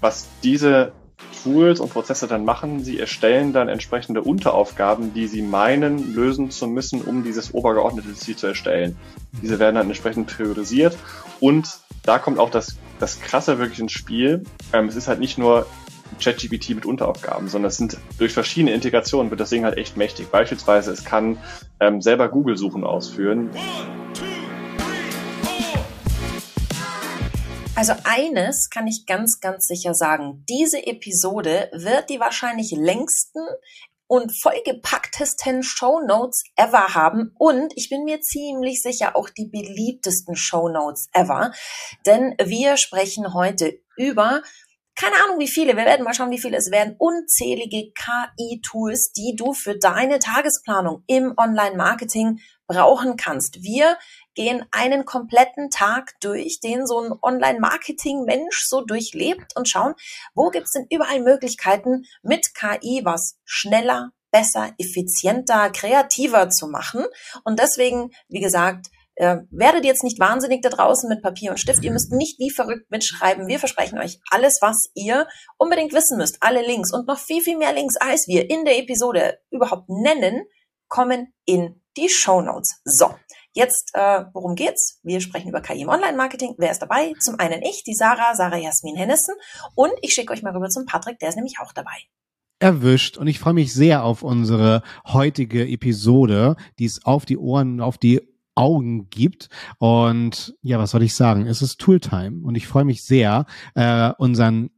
was diese Tools und Prozesse dann machen, sie erstellen dann entsprechende Unteraufgaben, die sie meinen, lösen zu müssen, um dieses obergeordnete Ziel zu erstellen. Diese werden dann entsprechend priorisiert und da kommt auch das, das Krasse wirklich ins Spiel. Ähm, es ist halt nicht nur ChatGPT mit Unteraufgaben, sondern es sind durch verschiedene Integrationen wird das Ding halt echt mächtig. Beispielsweise es kann ähm, selber Google-Suchen ausführen. Also eines kann ich ganz, ganz sicher sagen. Diese Episode wird die wahrscheinlich längsten und vollgepacktesten Show Notes ever haben und ich bin mir ziemlich sicher auch die beliebtesten Show Notes ever, denn wir sprechen heute über keine Ahnung wie viele, wir werden mal schauen, wie viele es werden, unzählige KI-Tools, die du für deine Tagesplanung im Online-Marketing brauchen kannst. Wir gehen einen kompletten Tag durch, den so ein Online-Marketing-Mensch so durchlebt und schauen, wo gibt's denn überall Möglichkeiten mit KI was schneller, besser, effizienter, kreativer zu machen. Und deswegen, wie gesagt, äh, werdet jetzt nicht wahnsinnig da draußen mit Papier und Stift. Ihr müsst nicht wie verrückt mitschreiben. Wir versprechen euch alles, was ihr unbedingt wissen müsst. Alle Links und noch viel, viel mehr Links, als wir in der Episode überhaupt nennen, kommen in die Show Notes. So, Jetzt, äh, worum geht's? Wir sprechen über KI im Online-Marketing. Wer ist dabei? Zum einen ich, die Sarah, Sarah Jasmin Hennessen. Und ich schicke euch mal rüber zum Patrick, der ist nämlich auch dabei erwischt und ich freue mich sehr auf unsere heutige Episode, die es auf die Ohren, auf die Augen gibt. Und ja, was soll ich sagen? Es ist Tooltime und ich freue mich sehr, äh, unseren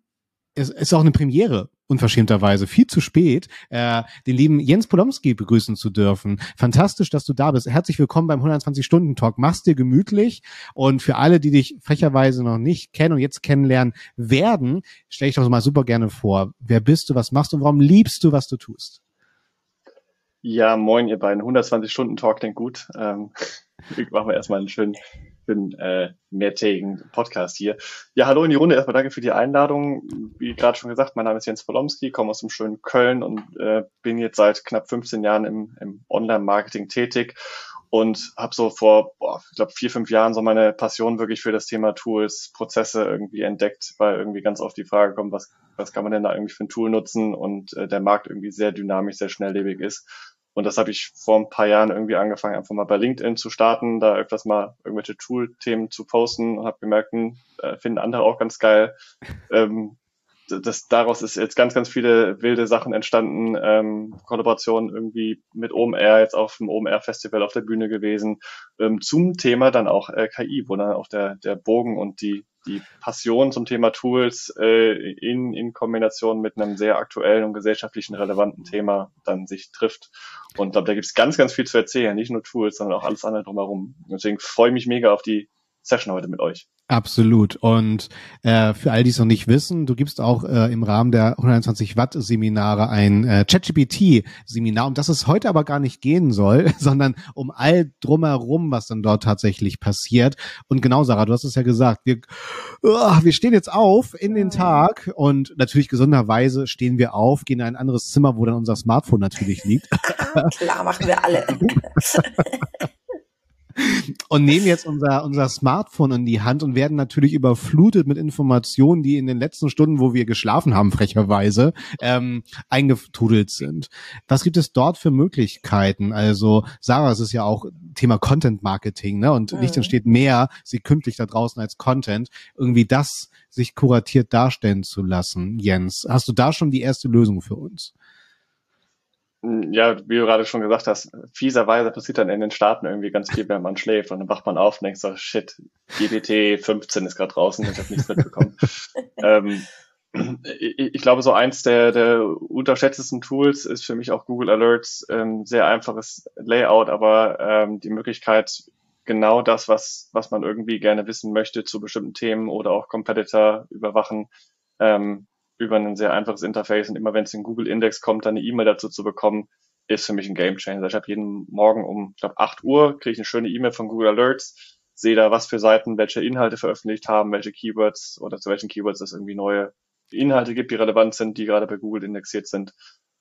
es ist auch eine Premiere unverschämterweise viel zu spät, äh, den lieben Jens Polomski begrüßen zu dürfen. Fantastisch, dass du da bist. Herzlich willkommen beim 120-Stunden-Talk. Mach's dir gemütlich und für alle, die dich frecherweise noch nicht kennen und jetzt kennenlernen werden, stelle ich doch mal super gerne vor. Wer bist du, was machst du und warum liebst du, was du tust? Ja, moin, ihr beiden. 120-Stunden-Talk klingt gut. Ähm, machen wir erstmal einen schönen bin äh, mehrtägigen Podcast hier. Ja, hallo in die Runde. Erstmal danke für die Einladung. Wie gerade schon gesagt, mein Name ist Jens Polomski, komme aus dem schönen Köln und äh, bin jetzt seit knapp 15 Jahren im, im Online-Marketing tätig und habe so vor, boah, ich glaube, vier, fünf Jahren so meine Passion wirklich für das Thema Tools, Prozesse irgendwie entdeckt, weil irgendwie ganz oft die Frage kommt, was, was kann man denn da irgendwie für ein Tool nutzen und äh, der Markt irgendwie sehr dynamisch, sehr schnelllebig ist. Und das habe ich vor ein paar Jahren irgendwie angefangen, einfach mal bei LinkedIn zu starten, da öfters mal irgendwelche Tool-Themen zu posten und habe gemerkt, hm, äh, finden andere auch ganz geil. Ähm, das, daraus ist jetzt ganz, ganz viele wilde Sachen entstanden. Ähm, Kollaboration irgendwie mit OMR, jetzt auf dem OMR-Festival auf der Bühne gewesen. Ähm, zum Thema dann auch äh, KI, wo dann auch der, der Bogen und die, die Passion zum Thema Tools äh, in, in Kombination mit einem sehr aktuellen und gesellschaftlichen relevanten Thema dann sich trifft. Und ich glaube, da gibt es ganz, ganz viel zu erzählen, nicht nur Tools, sondern auch alles andere drumherum. Deswegen freue ich mich mega auf die Session heute mit euch. Absolut. Und äh, für all die es noch nicht wissen, du gibst auch äh, im Rahmen der 120 Watt Seminare ein äh, ChatGPT Seminar, um das es heute aber gar nicht gehen soll, sondern um all drumherum, was dann dort tatsächlich passiert. Und genau, Sarah, du hast es ja gesagt, wir, uh, wir stehen jetzt auf in den Tag und natürlich gesunderweise stehen wir auf, gehen in ein anderes Zimmer, wo dann unser Smartphone natürlich liegt. Klar, machen wir alle. und nehmen jetzt unser, unser Smartphone in die Hand und werden natürlich überflutet mit Informationen, die in den letzten Stunden, wo wir geschlafen haben, frecherweise, ähm, eingetrudelt sind. Was gibt es dort für Möglichkeiten? Also, Sarah, es ist ja auch Thema Content Marketing, ne? Und mhm. nicht entsteht mehr sekündlich da draußen als Content. Irgendwie das sich kuratiert darstellen zu lassen. Jens, hast du da schon die erste Lösung für uns? Ja, wie du gerade schon gesagt hast, fieserweise passiert dann in den Staaten irgendwie ganz viel, wenn man schläft und dann wacht man auf und denkt so, shit, GPT 15 ist gerade draußen, ich habe nichts mitbekommen. ähm, ich, ich, glaube, so eins der, der unterschätztesten Tools ist für mich auch Google Alerts. Ähm, sehr einfaches Layout, aber ähm, die Möglichkeit, genau das, was, was man irgendwie gerne wissen möchte zu bestimmten Themen oder auch Competitor überwachen, ähm, über ein sehr einfaches Interface und immer wenn es in Google Index kommt, dann eine E-Mail dazu zu bekommen, ist für mich ein Game Changer. Ich habe jeden Morgen um, ich glaube, 8 Uhr kriege ich eine schöne E-Mail von Google Alerts, sehe da, was für Seiten welche Inhalte veröffentlicht haben, welche Keywords oder zu welchen Keywords es irgendwie neue Inhalte gibt, die relevant sind, die gerade bei Google indexiert sind.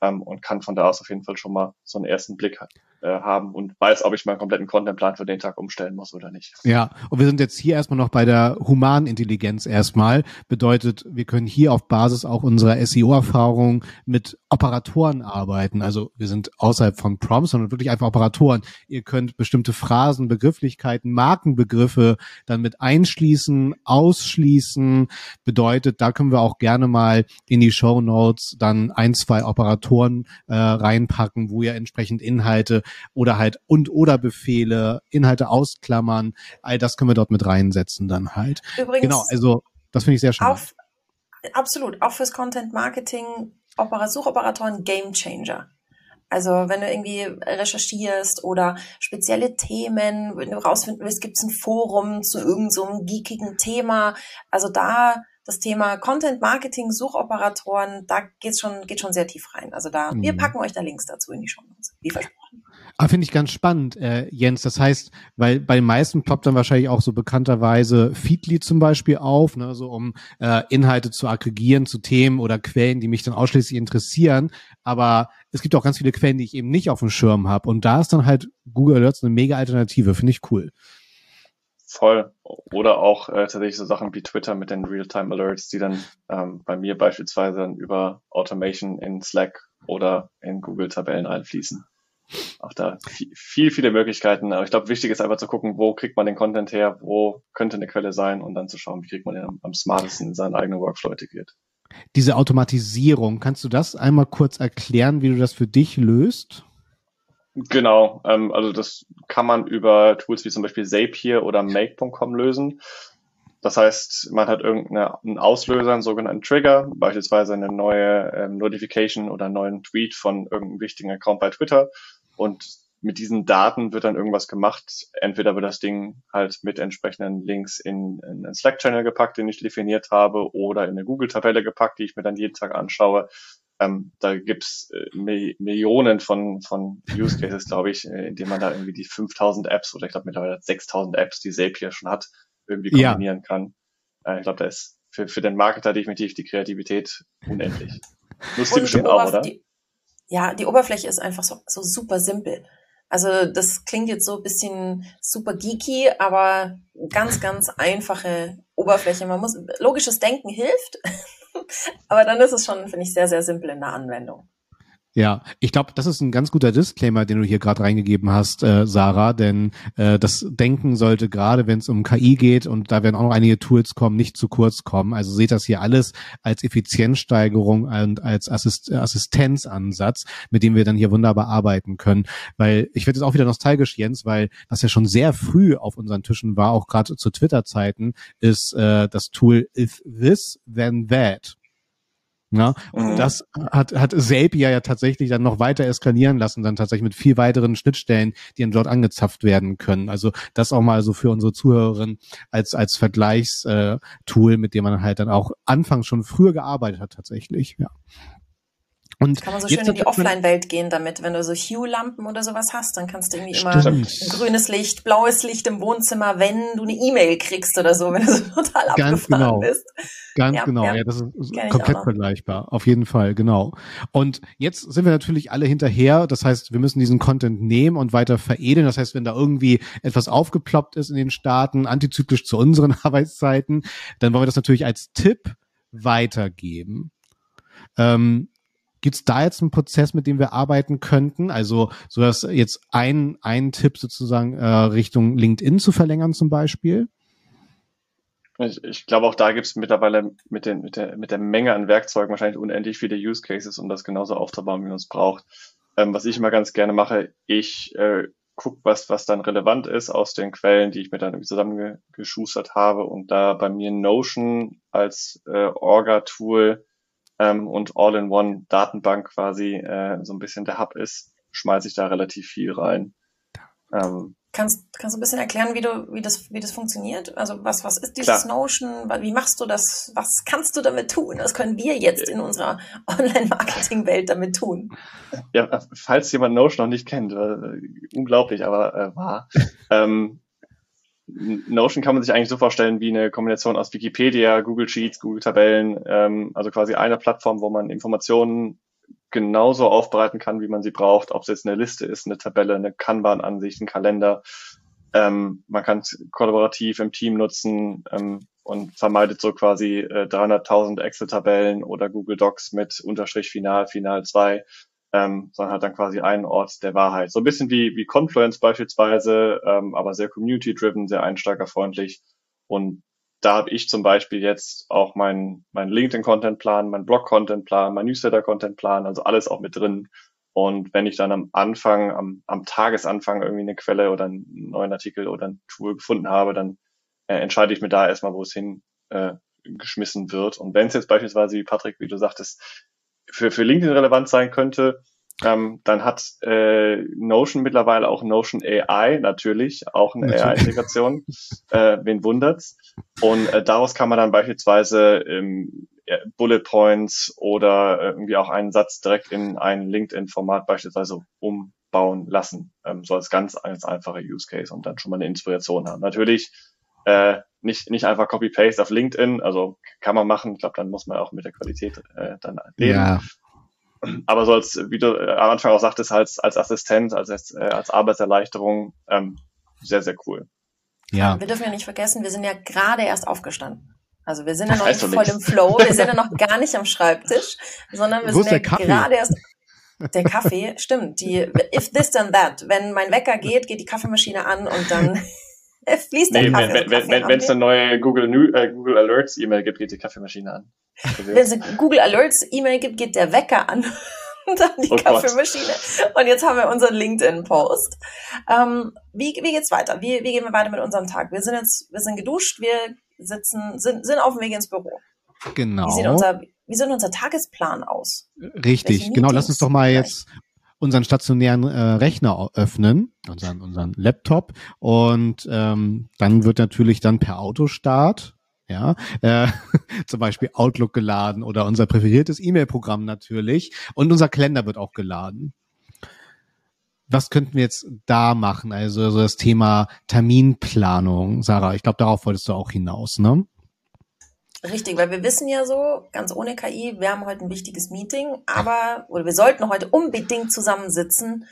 Ähm, und kann von da aus auf jeden Fall schon mal so einen ersten Blick äh, haben und weiß, ob ich meinen kompletten Contentplan für den Tag umstellen muss oder nicht. Ja, und wir sind jetzt hier erstmal noch bei der humanen Intelligenz erstmal. Bedeutet, wir können hier auf Basis auch unserer SEO-Erfahrung mit Operatoren arbeiten. Also wir sind außerhalb von Prompts, sondern wirklich einfach Operatoren. Ihr könnt bestimmte Phrasen, Begrifflichkeiten, Markenbegriffe dann mit einschließen, ausschließen. Bedeutet, da können wir auch gerne mal in die Show Notes dann ein, zwei Operatoren äh, reinpacken, wo ihr entsprechend Inhalte oder halt und oder Befehle, Inhalte ausklammern, all das können wir dort mit reinsetzen dann halt. Übrigens, genau, also das finde ich sehr schön. Auf, absolut, auch fürs Content Marketing, Opera Suchoperatoren Game Changer. Also wenn du irgendwie recherchierst oder spezielle Themen, wenn du rausfinden willst, gibt es ein Forum zu irgendeinem so geekigen Thema. Also da das Thema Content Marketing, Suchoperatoren, da geht's schon, geht schon sehr tief rein. Also da, mhm. wir packen euch da Links dazu in die Show Notes, wie versprochen. Aber ah, finde ich ganz spannend, äh, Jens. Das heißt, weil bei den meisten ploppt dann wahrscheinlich auch so bekannterweise Feedly zum Beispiel auf, ne, so um äh, Inhalte zu aggregieren zu Themen oder Quellen, die mich dann ausschließlich interessieren. Aber es gibt auch ganz viele Quellen, die ich eben nicht auf dem Schirm habe. Und da ist dann halt Google Alerts eine mega Alternative. Finde ich cool. Voll. Oder auch äh, tatsächlich so Sachen wie Twitter mit den Real-Time Alerts, die dann ähm, bei mir beispielsweise dann über Automation in Slack oder in Google Tabellen einfließen. Auch da viel, viele Möglichkeiten. Aber ich glaube, wichtig ist einfach zu gucken, wo kriegt man den Content her, wo könnte eine Quelle sein und dann zu schauen, wie kriegt man den am, am smartesten in seinen eigenen Workflow integriert. Diese Automatisierung, kannst du das einmal kurz erklären, wie du das für dich löst? Genau, ähm, also das kann man über Tools wie zum Beispiel Zapier oder Make.com lösen. Das heißt, man hat irgendeinen Auslöser, einen sogenannten Trigger, beispielsweise eine neue ähm, Notification oder einen neuen Tweet von irgendeinem wichtigen Account bei Twitter. Und mit diesen Daten wird dann irgendwas gemacht. Entweder wird das Ding halt mit entsprechenden Links in, in einen Slack-Channel gepackt, den ich definiert habe, oder in eine Google-Tabelle gepackt, die ich mir dann jeden Tag anschaue. Ähm, da gibt's äh, Millionen von, von Use Cases, glaube ich, äh, in denen man da irgendwie die 5000 Apps oder ich glaube mittlerweile 6000 Apps, die Zapier schon hat, irgendwie kombinieren ja. kann. Äh, ich glaube, da ist für, für den Marketer definitiv die Kreativität unendlich. Nutzt die bestimmt auch, oder? Die, ja, die Oberfläche ist einfach so, so super simpel. Also das klingt jetzt so ein bisschen super geeky, aber ganz, ganz einfache Oberfläche. Man muss, logisches Denken hilft. Aber dann ist es schon, finde ich, sehr, sehr simpel in der Anwendung. Ja, ich glaube, das ist ein ganz guter Disclaimer, den du hier gerade reingegeben hast, äh, Sarah, denn äh, das Denken sollte gerade, wenn es um KI geht und da werden auch noch einige Tools kommen, nicht zu kurz kommen. Also seht das hier alles als Effizienzsteigerung und als Assist Assistenzansatz, mit dem wir dann hier wunderbar arbeiten können. Weil ich werde jetzt auch wieder nostalgisch, Jens, weil das ja schon sehr früh auf unseren Tischen war, auch gerade zu Twitter-Zeiten, ist äh, das Tool If This Then That. Ja, und mhm. das hat, hat Zapier ja tatsächlich dann noch weiter eskalieren lassen, dann tatsächlich mit viel weiteren Schnittstellen, die dann dort angezapft werden können. Also das auch mal so für unsere Zuhörerinnen als, als Vergleichstool, äh, mit dem man halt dann auch anfangs schon früher gearbeitet hat tatsächlich, ja. Und kann man so schön in die Offline-Welt gehen damit. Wenn du so Hue-Lampen oder sowas hast, dann kannst du irgendwie immer Stimmt. grünes Licht, blaues Licht im Wohnzimmer, wenn du eine E-Mail kriegst oder so, wenn du so total Ganz abgefahren genau. bist. Ganz ja, genau, ja, ja das ist komplett vergleichbar. Auf jeden Fall, genau. Und jetzt sind wir natürlich alle hinterher. Das heißt, wir müssen diesen Content nehmen und weiter veredeln. Das heißt, wenn da irgendwie etwas aufgeploppt ist in den Staaten, antizyklisch zu unseren Arbeitszeiten, dann wollen wir das natürlich als Tipp weitergeben. Ähm, Gibt es da jetzt einen Prozess, mit dem wir arbeiten könnten? Also so dass jetzt ein, ein Tipp sozusagen äh, Richtung LinkedIn zu verlängern zum Beispiel? Ich, ich glaube, auch da gibt es mittlerweile mit, den, mit, der, mit der Menge an Werkzeugen wahrscheinlich unendlich viele Use Cases, um das genauso aufzubauen, wie man es braucht. Ähm, was ich immer ganz gerne mache, ich äh, gucke, was, was dann relevant ist aus den Quellen, die ich mir dann irgendwie zusammengeschustert habe und da bei mir Notion als äh, Orga-Tool ähm, und All-in-One-Datenbank quasi äh, so ein bisschen der Hub ist, schmeiße ich da relativ viel rein. Ähm, kannst, kannst du ein bisschen erklären, wie du, wie das, wie das funktioniert? Also was, was ist dieses klar. Notion? Wie machst du das? Was kannst du damit tun? Was können wir jetzt in unserer Online-Marketing-Welt damit tun? Ja, falls jemand Notion noch nicht kennt, äh, unglaublich, aber äh, wahr. ähm, Notion kann man sich eigentlich so vorstellen wie eine Kombination aus Wikipedia, Google Sheets, Google Tabellen, ähm, also quasi eine Plattform, wo man Informationen genauso aufbereiten kann, wie man sie braucht, ob es jetzt eine Liste ist, eine Tabelle, eine Kanban-Ansicht, ein Kalender. Ähm, man kann es kollaborativ im Team nutzen ähm, und vermeidet so quasi äh, 300.000 Excel-Tabellen oder Google Docs mit Unterstrich Final, Final 2, ähm, sondern hat dann quasi einen Ort der Wahrheit. So ein bisschen wie, wie Confluence beispielsweise, ähm, aber sehr community-driven, sehr einsteigerfreundlich und da habe ich zum Beispiel jetzt auch meinen mein LinkedIn-Content-Plan, mein Blog-Content-Plan, mein Newsletter-Content-Plan, also alles auch mit drin. Und wenn ich dann am Anfang, am, am Tagesanfang irgendwie eine Quelle oder einen neuen Artikel oder ein Tool gefunden habe, dann äh, entscheide ich mir da erstmal, wo es hin äh, geschmissen wird. Und wenn es jetzt beispielsweise, wie Patrick, wie du sagtest, für, für LinkedIn relevant sein könnte, ähm, dann hat äh, Notion mittlerweile auch Notion AI natürlich, auch eine AI-Integration. äh, wen wundert's? Und äh, daraus kann man dann beispielsweise ähm, Bullet Points oder irgendwie auch einen Satz direkt in ein LinkedIn-Format beispielsweise umbauen lassen. Ähm, so als ganz, ganz einfacher Use Case und dann schon mal eine Inspiration haben. Natürlich äh, nicht, nicht einfach Copy-Paste auf LinkedIn, also kann man machen. Ich glaube, dann muss man auch mit der Qualität äh, dann leben. Ja. Aber so als, wie du äh, am Anfang auch sagtest, als, als Assistent, als, äh, als Arbeitserleichterung, ähm, sehr, sehr cool. Ja. Wir dürfen ja nicht vergessen, wir sind ja gerade erst aufgestanden. Also wir sind ja noch nicht voll im Flow, wir sind ja noch gar nicht am Schreibtisch, sondern wir Wo sind ja gerade erst der Kaffee, stimmt, die if this then that, wenn mein Wecker geht, geht die Kaffeemaschine an und dann fließt der nee, Kaffee. Wenn es wenn, wenn, eine neue Google, New, äh, Google Alerts E-Mail gibt, geht die Kaffeemaschine an. Wenn es eine Google Alerts E-Mail gibt, geht der Wecker an und dann die oh Kaffeemaschine. Gott. Und jetzt haben wir unseren LinkedIn-Post. Ähm, wie, wie geht's weiter? Wie, wie gehen wir weiter mit unserem Tag? Wir sind jetzt, wir sind geduscht, wir sitzen, sind, sind auf dem Weg ins Büro. Genau. Wie sieht unser, wie sieht unser Tagesplan aus? Richtig, genau. Lass uns doch mal jetzt unseren stationären äh, Rechner öffnen, unseren, unseren Laptop und ähm, dann wird natürlich dann per Autostart ja, äh, zum Beispiel Outlook geladen oder unser präferiertes E-Mail-Programm natürlich und unser Kalender wird auch geladen. Was könnten wir jetzt da machen? Also, also das Thema Terminplanung, Sarah, ich glaube, darauf wolltest du auch hinaus, ne? Richtig, weil wir wissen ja so, ganz ohne KI, wir haben heute ein wichtiges Meeting, aber, oder wir sollten heute unbedingt zusammensitzen,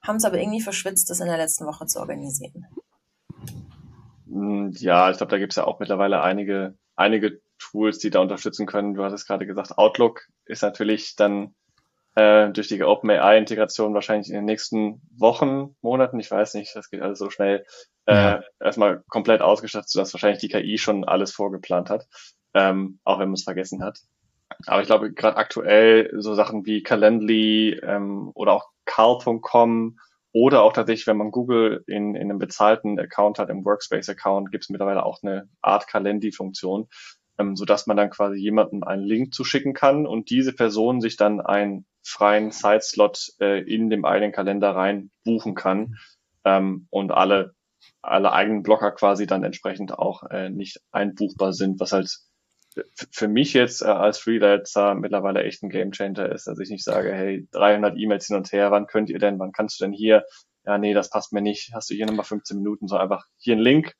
haben es aber irgendwie verschwitzt, das in der letzten Woche zu organisieren. Hm, ja, ich glaube, da gibt es ja auch mittlerweile einige, einige Tools, die da unterstützen können. Du hattest gerade gesagt, Outlook ist natürlich dann äh, durch die OpenAI-Integration wahrscheinlich in den nächsten Wochen, Monaten, ich weiß nicht, das geht alles so schnell, äh, ja. erstmal komplett ausgestattet, sodass wahrscheinlich die KI schon alles vorgeplant hat ähm, auch wenn man es vergessen hat. Aber ich glaube, gerade aktuell so Sachen wie Calendly ähm, oder auch Carl.com oder auch tatsächlich, wenn man Google in, in einem bezahlten Account hat, im Workspace-Account, gibt es mittlerweile auch eine Art Calendly-Funktion, ähm, sodass man dann quasi jemandem einen Link zuschicken kann und diese Person sich dann einen freien Side-Slot äh, in dem eigenen Kalender rein buchen kann ähm, und alle alle eigenen Blocker quasi dann entsprechend auch äh, nicht einbuchbar sind, was halt für mich jetzt äh, als Freelancer mittlerweile echt ein Gamechanger ist, dass ich nicht sage, hey, 300 E-Mails hin und her, wann könnt ihr denn, wann kannst du denn hier? Ja, nee, das passt mir nicht. Hast du hier nochmal 15 Minuten, so einfach hier ein Link,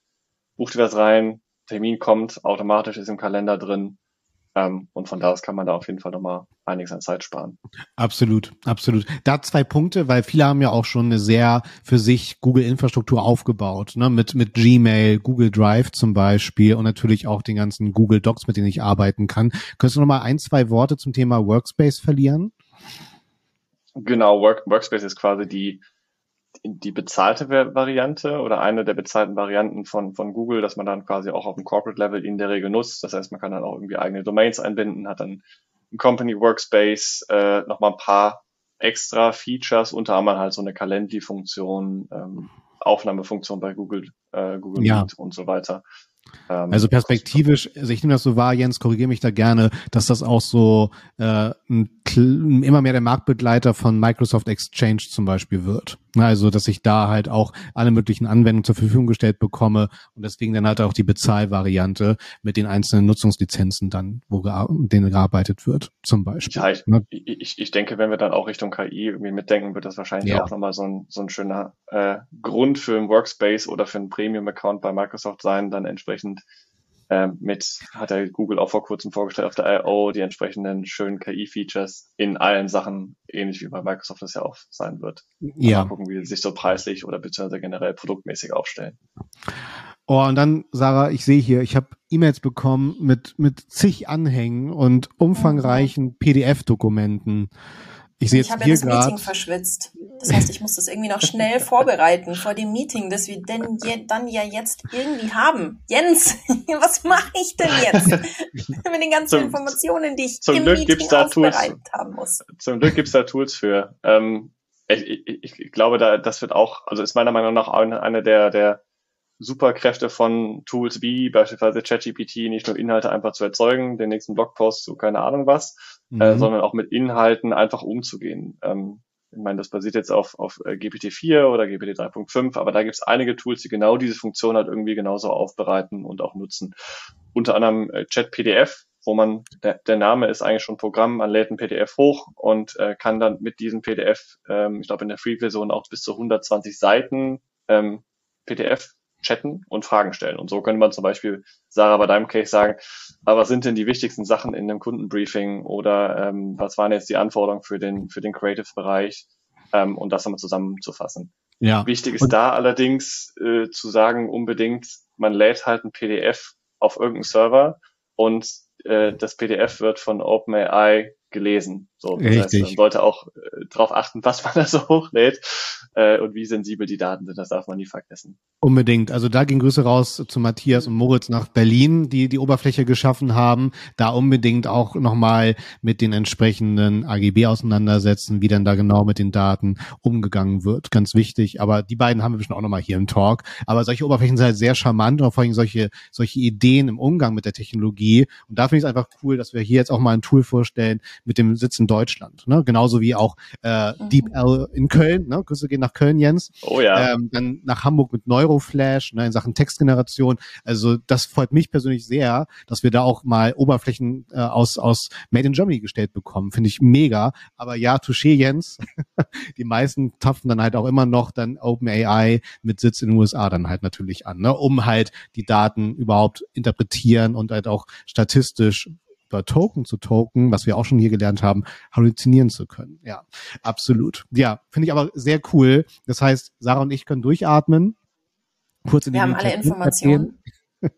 buch dir was rein, Termin kommt, automatisch ist im Kalender drin und von da aus kann man da auf jeden Fall nochmal einiges an Zeit sparen. Absolut, absolut. Da zwei Punkte, weil viele haben ja auch schon eine sehr für sich Google-Infrastruktur aufgebaut, ne? mit, mit Gmail, Google Drive zum Beispiel und natürlich auch den ganzen Google Docs, mit denen ich arbeiten kann. Könntest du nochmal ein, zwei Worte zum Thema Workspace verlieren? Genau, Work, Workspace ist quasi die die bezahlte Variante oder eine der bezahlten Varianten von, von Google, dass man dann quasi auch auf dem Corporate Level in der Regel nutzt. Das heißt, man kann dann auch irgendwie eigene Domains einbinden, hat dann ein Company Workspace, äh, nochmal ein paar extra Features, unter anderem halt so eine Calendly-Funktion, ähm, Aufnahmefunktion bei Google, äh, Google ja. Meet und so weiter. Ähm, also perspektivisch, also ich nehme das so wahr, Jens, korrigiere mich da gerne, dass das auch so äh, ein, immer mehr der Marktbegleiter von Microsoft Exchange zum Beispiel wird. Also, dass ich da halt auch alle möglichen Anwendungen zur Verfügung gestellt bekomme und deswegen dann halt auch die Bezahlvariante mit den einzelnen Nutzungslizenzen dann, wo denen gearbeitet wird, zum Beispiel. Ja, ich, ne? ich, ich denke, wenn wir dann auch Richtung KI irgendwie mitdenken, wird das wahrscheinlich ja. auch nochmal so ein, so ein schöner äh, Grund für einen Workspace oder für einen Premium-Account bei Microsoft sein, dann entsprechend ähm, mit, hat er Google auch vor kurzem vorgestellt auf der I.O., die entsprechenden schönen KI-Features in allen Sachen, ähnlich wie bei Microsoft das ja auch sein wird. Ja. Mal gucken, wie sie sich so preislich oder beziehungsweise generell produktmäßig aufstellen. Oh, und dann, Sarah, ich sehe hier, ich habe E-Mails bekommen mit, mit zig Anhängen und umfangreichen PDF-Dokumenten. Ich sehe Ich jetzt habe ja hier das Meeting gerade. verschwitzt. Das heißt, ich muss das irgendwie noch schnell vorbereiten vor dem Meeting, das wir denn je, dann ja jetzt irgendwie haben. Jens, was mache ich denn jetzt mit den ganzen Zum- Informationen, die ich zum im Glück Meeting gibt's da Tools. haben muss? Zum Glück gibt's da Tools für. Ähm, ich, ich, ich glaube, da, das wird auch, also ist meiner Meinung nach eine, eine der, der Superkräfte von Tools wie beispielsweise ChatGPT, nicht nur Inhalte einfach zu erzeugen, den nächsten Blogpost zu keine Ahnung was, äh, Mhm. sondern auch mit Inhalten einfach umzugehen. Ähm, ich meine, das basiert jetzt auf, auf äh, GPT-4 oder GPT 3.5, aber da gibt's einige Tools, die genau diese Funktion halt irgendwie genauso aufbereiten und auch nutzen. Unter anderem äh, ChatPDF, wo man, der, der Name ist eigentlich schon Programm, man lädt ein PDF hoch und äh, kann dann mit diesem PDF, ähm, ich glaube in der Free-Version auch bis zu 120 Seiten ähm, PDF chatten und Fragen stellen. Und so könnte man zum Beispiel, Sarah, bei deinem Case sagen, aber was sind denn die wichtigsten Sachen in einem Kundenbriefing oder ähm, was waren jetzt die Anforderungen für den, für den Creative-Bereich ähm, und das einmal zusammenzufassen. Ja. Wichtig ist Und- da allerdings äh, zu sagen, unbedingt, man lädt halt ein PDF auf irgendeinen Server und äh, das PDF wird von OpenAI gelesen. So, das heißt, Richtig. man sollte auch äh, darauf achten, was man da so hochlädt äh, und wie sensibel die Daten sind. Das darf man nie vergessen. Unbedingt. Also da gehen Grüße raus zu Matthias und Moritz nach Berlin, die die Oberfläche geschaffen haben. Da unbedingt auch nochmal mit den entsprechenden AGB auseinandersetzen, wie dann da genau mit den Daten umgegangen wird. Ganz wichtig. Aber die beiden haben wir bestimmt auch nochmal hier im Talk. Aber solche Oberflächen sind halt sehr charmant und vor allem solche, solche Ideen im Umgang mit der Technologie. Und da finde ich es einfach cool, dass wir hier jetzt auch mal ein Tool vorstellen mit dem Sitz in Deutschland. Ne? Genauso wie auch äh, Mhm. DeepL in Köln. Ne? Grüße gehen nach Köln, Jens Oh ja. ähm, dann nach Hamburg mit Neuroflash ne, in Sachen Textgeneration. Also das freut mich persönlich sehr, dass wir da auch mal Oberflächen äh, aus, aus Made in Germany gestellt bekommen. Finde ich mega. Aber ja, Touché, Jens. Die meisten tapfen dann halt auch immer noch dann OpenAI mit Sitz in den USA dann halt natürlich an, ne, um halt die Daten überhaupt interpretieren und halt auch statistisch über Token zu Token, was wir auch schon hier gelernt haben, halluzinieren zu können. Ja, absolut. Ja, finde ich aber sehr cool. Das heißt, Sarah und ich können durchatmen. Kurz in Wir die haben alle Informationen.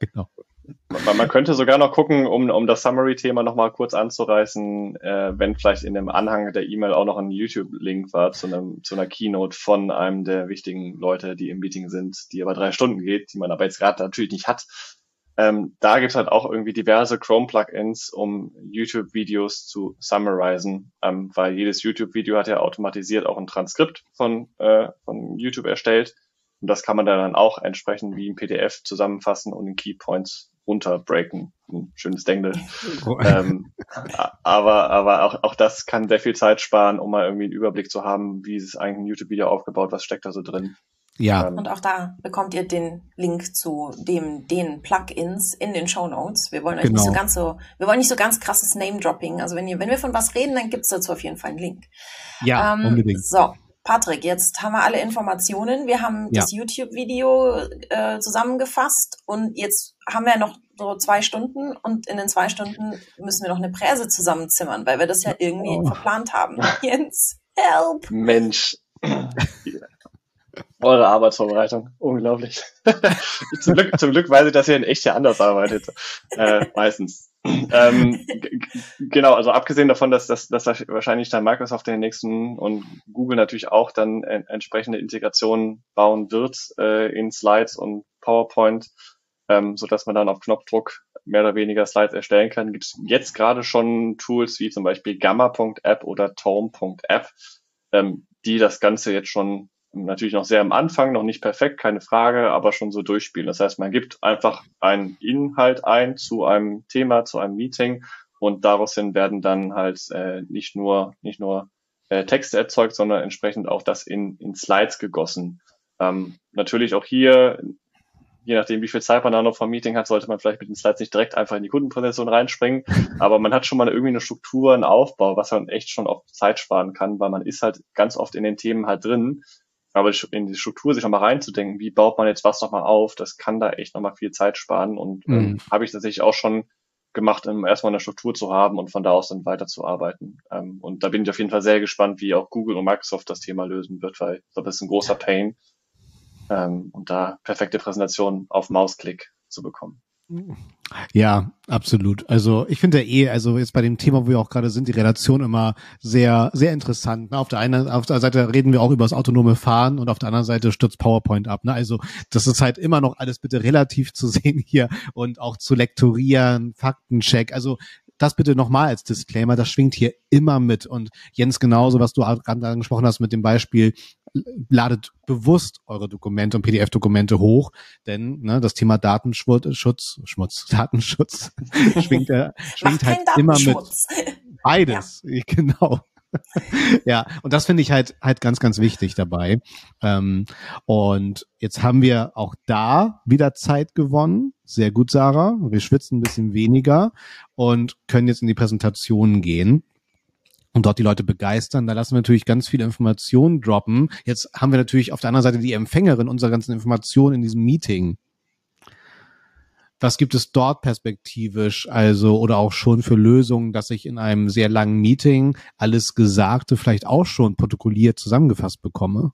Genau. Man, man könnte sogar noch gucken, um, um das Summary-Thema nochmal kurz anzureißen, äh, wenn vielleicht in dem Anhang der E-Mail auch noch ein YouTube-Link war zu, einem, zu einer Keynote von einem der wichtigen Leute, die im Meeting sind, die aber drei Stunden geht, die man aber jetzt gerade natürlich nicht hat. Ähm, da gibt's halt auch irgendwie diverse Chrome-Plugins, um YouTube-Videos zu summarisen, ähm, weil jedes YouTube-Video hat ja automatisiert auch ein Transkript von, äh, von YouTube erstellt. Und das kann man dann auch entsprechend wie ein PDF zusammenfassen und in Keypoints runterbreaken. Ein schönes Dengle. ähm, aber aber auch, auch das kann sehr viel Zeit sparen, um mal irgendwie einen Überblick zu haben, wie ist eigentlich ein YouTube-Video aufgebaut, was steckt da so drin. Ja, Ähm, Und auch da bekommt ihr den Link zu dem, den Plugins in den Show Notes. Wir wollen euch nicht Genau. so ganz so, wir wollen nicht so ganz krasses Name-Dropping. Also wenn ihr, wenn wir von was reden, dann gibt's dazu auf jeden Fall einen Link. ja, Ähm, unbedingt. So, Patrick, jetzt haben wir alle Informationen. Wir haben Ja. das YouTube-Video äh, zusammengefasst und jetzt haben wir noch so zwei Stunden und in den zwei Stunden müssen wir noch eine Präse zusammenzimmern, weil wir das ja irgendwie Oh. verplant haben. Jens, help! Mensch. Eure Arbeitsvorbereitung, unglaublich. zum, Glück, zum Glück weiß ich, dass ihr in echt ja anders arbeitet, äh, meistens. Ähm, genau, also abgesehen davon, dass, dass, dass wahrscheinlich dann Microsoft den nächsten und Google natürlich auch dann en entsprechende Integrationen bauen wird äh, in Slides und PowerPoint, ähm, so dass man dann auf Knopfdruck mehr oder weniger Slides erstellen kann, gibt es jetzt gerade schon Tools wie zum Beispiel Gamma.app oder Tome.app, ähm, die das Ganze jetzt schon natürlich noch sehr am Anfang, noch nicht perfekt, keine Frage, aber schon so durchspielen. Das heißt, man gibt einfach einen Inhalt ein zu einem Thema, zu einem Meeting und daraus hin werden dann halt äh, nicht nur nicht nur äh, Texte erzeugt, sondern entsprechend auch das in, in Slides gegossen. Ähm, natürlich auch hier, je nachdem, wie viel Zeit man da noch vom Meeting hat, sollte man vielleicht mit den Slides nicht direkt einfach in die Kundenpräsentation reinspringen, aber man hat schon mal irgendwie eine Struktur, einen Aufbau, was dann echt schon oft Zeit sparen kann, weil man ist halt ganz oft in den Themen halt drin aber in die Struktur sich nochmal reinzudenken, wie baut man jetzt was nochmal auf, das kann da echt nochmal viel Zeit sparen und ähm, mhm. habe ich tatsächlich auch schon gemacht, um erstmal eine Struktur zu haben und von da aus dann weiterzuarbeiten. Ähm, und da bin ich auf jeden Fall sehr gespannt, wie auch Google und Microsoft das Thema lösen wird, weil ich glaube, das ist ein großer Pain, ähm, und da perfekte Präsentation auf Mausklick zu bekommen. Ja, absolut. Also ich finde ja eh, also jetzt bei dem Thema, wo wir auch gerade sind, die Relation immer sehr, sehr interessant. Ne? Auf der einen, auf der Seite reden wir auch über das autonome Fahren und auf der anderen Seite stürzt PowerPoint ab. Ne? Also das ist halt immer noch alles bitte relativ zu sehen hier und auch zu lektorieren, Faktencheck. Also das bitte nochmal als Disclaimer, das schwingt hier immer mit. Und Jens, genauso, was du gerade angesprochen hast mit dem Beispiel, ladet bewusst eure Dokumente und PDF-Dokumente hoch, denn ne, das Thema Datenschutz, Schmutz, Datenschutz schwingt, äh, schwingt halt immer mit. Beides, ja. genau. ja, und das finde ich halt halt ganz, ganz wichtig dabei. Ähm, und jetzt haben wir auch da wieder Zeit gewonnen. Sehr gut, Sarah. Wir schwitzen ein bisschen weniger und können jetzt in die Präsentation gehen und dort die Leute begeistern. Da lassen wir natürlich ganz viele Informationen droppen. Jetzt haben wir natürlich auf der anderen Seite die Empfängerin unserer ganzen Informationen in diesem Meeting. Was gibt es dort perspektivisch, also oder auch schon für Lösungen, dass ich in einem sehr langen Meeting alles Gesagte vielleicht auch schon protokolliert zusammengefasst bekomme?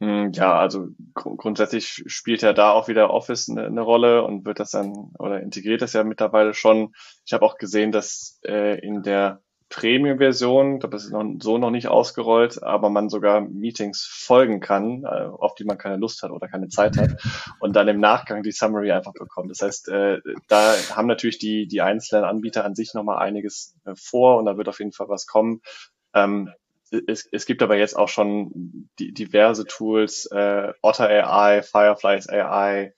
Hm, ja, also gr grundsätzlich spielt ja da auch wieder Office eine, eine, Rolle und wird das dann oder integriert das ja mittlerweile schon. Ich habe auch gesehen, dass äh, in der Premium-Version, das ist noch, so noch nicht ausgerollt, aber man sogar Meetings folgen kann, äh, auf die man keine Lust hat oder keine Zeit hat und dann im Nachgang die Summary einfach bekommt. Das heißt, äh, da haben natürlich die, die einzelnen Anbieter an sich nochmal einiges äh, vor und da wird auf jeden Fall was kommen. Ähm, es, es gibt aber jetzt auch schon die, diverse Tools, äh, Otter AI, Fireflies AI.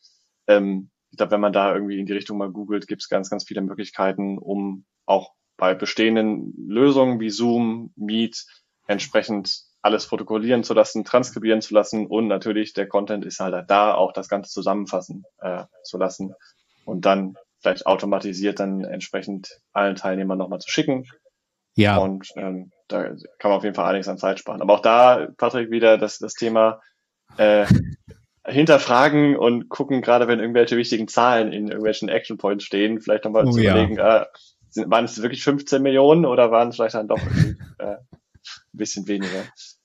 Ähm, ich glaube, wenn man da irgendwie in die Richtung mal googelt, gibt es ganz, ganz viele Möglichkeiten, um auch bei bestehenden Lösungen wie Zoom, Meet entsprechend alles protokollieren zu lassen, transkribieren zu lassen und natürlich der Content ist halt da, auch das Ganze zusammenfassen äh, zu lassen und dann vielleicht automatisiert dann entsprechend allen Teilnehmern nochmal zu schicken. Ja. Und ähm, da kann man auf jeden Fall einiges an Zeit sparen. Aber auch da, Patrick, wieder das, das Thema äh, hinterfragen und gucken, gerade wenn irgendwelche wichtigen Zahlen in irgendwelchen Action Points stehen, vielleicht nochmal oh, zu ja. überlegen, äh, sind, waren es wirklich 15 Millionen oder waren es vielleicht dann doch äh, ein bisschen weniger?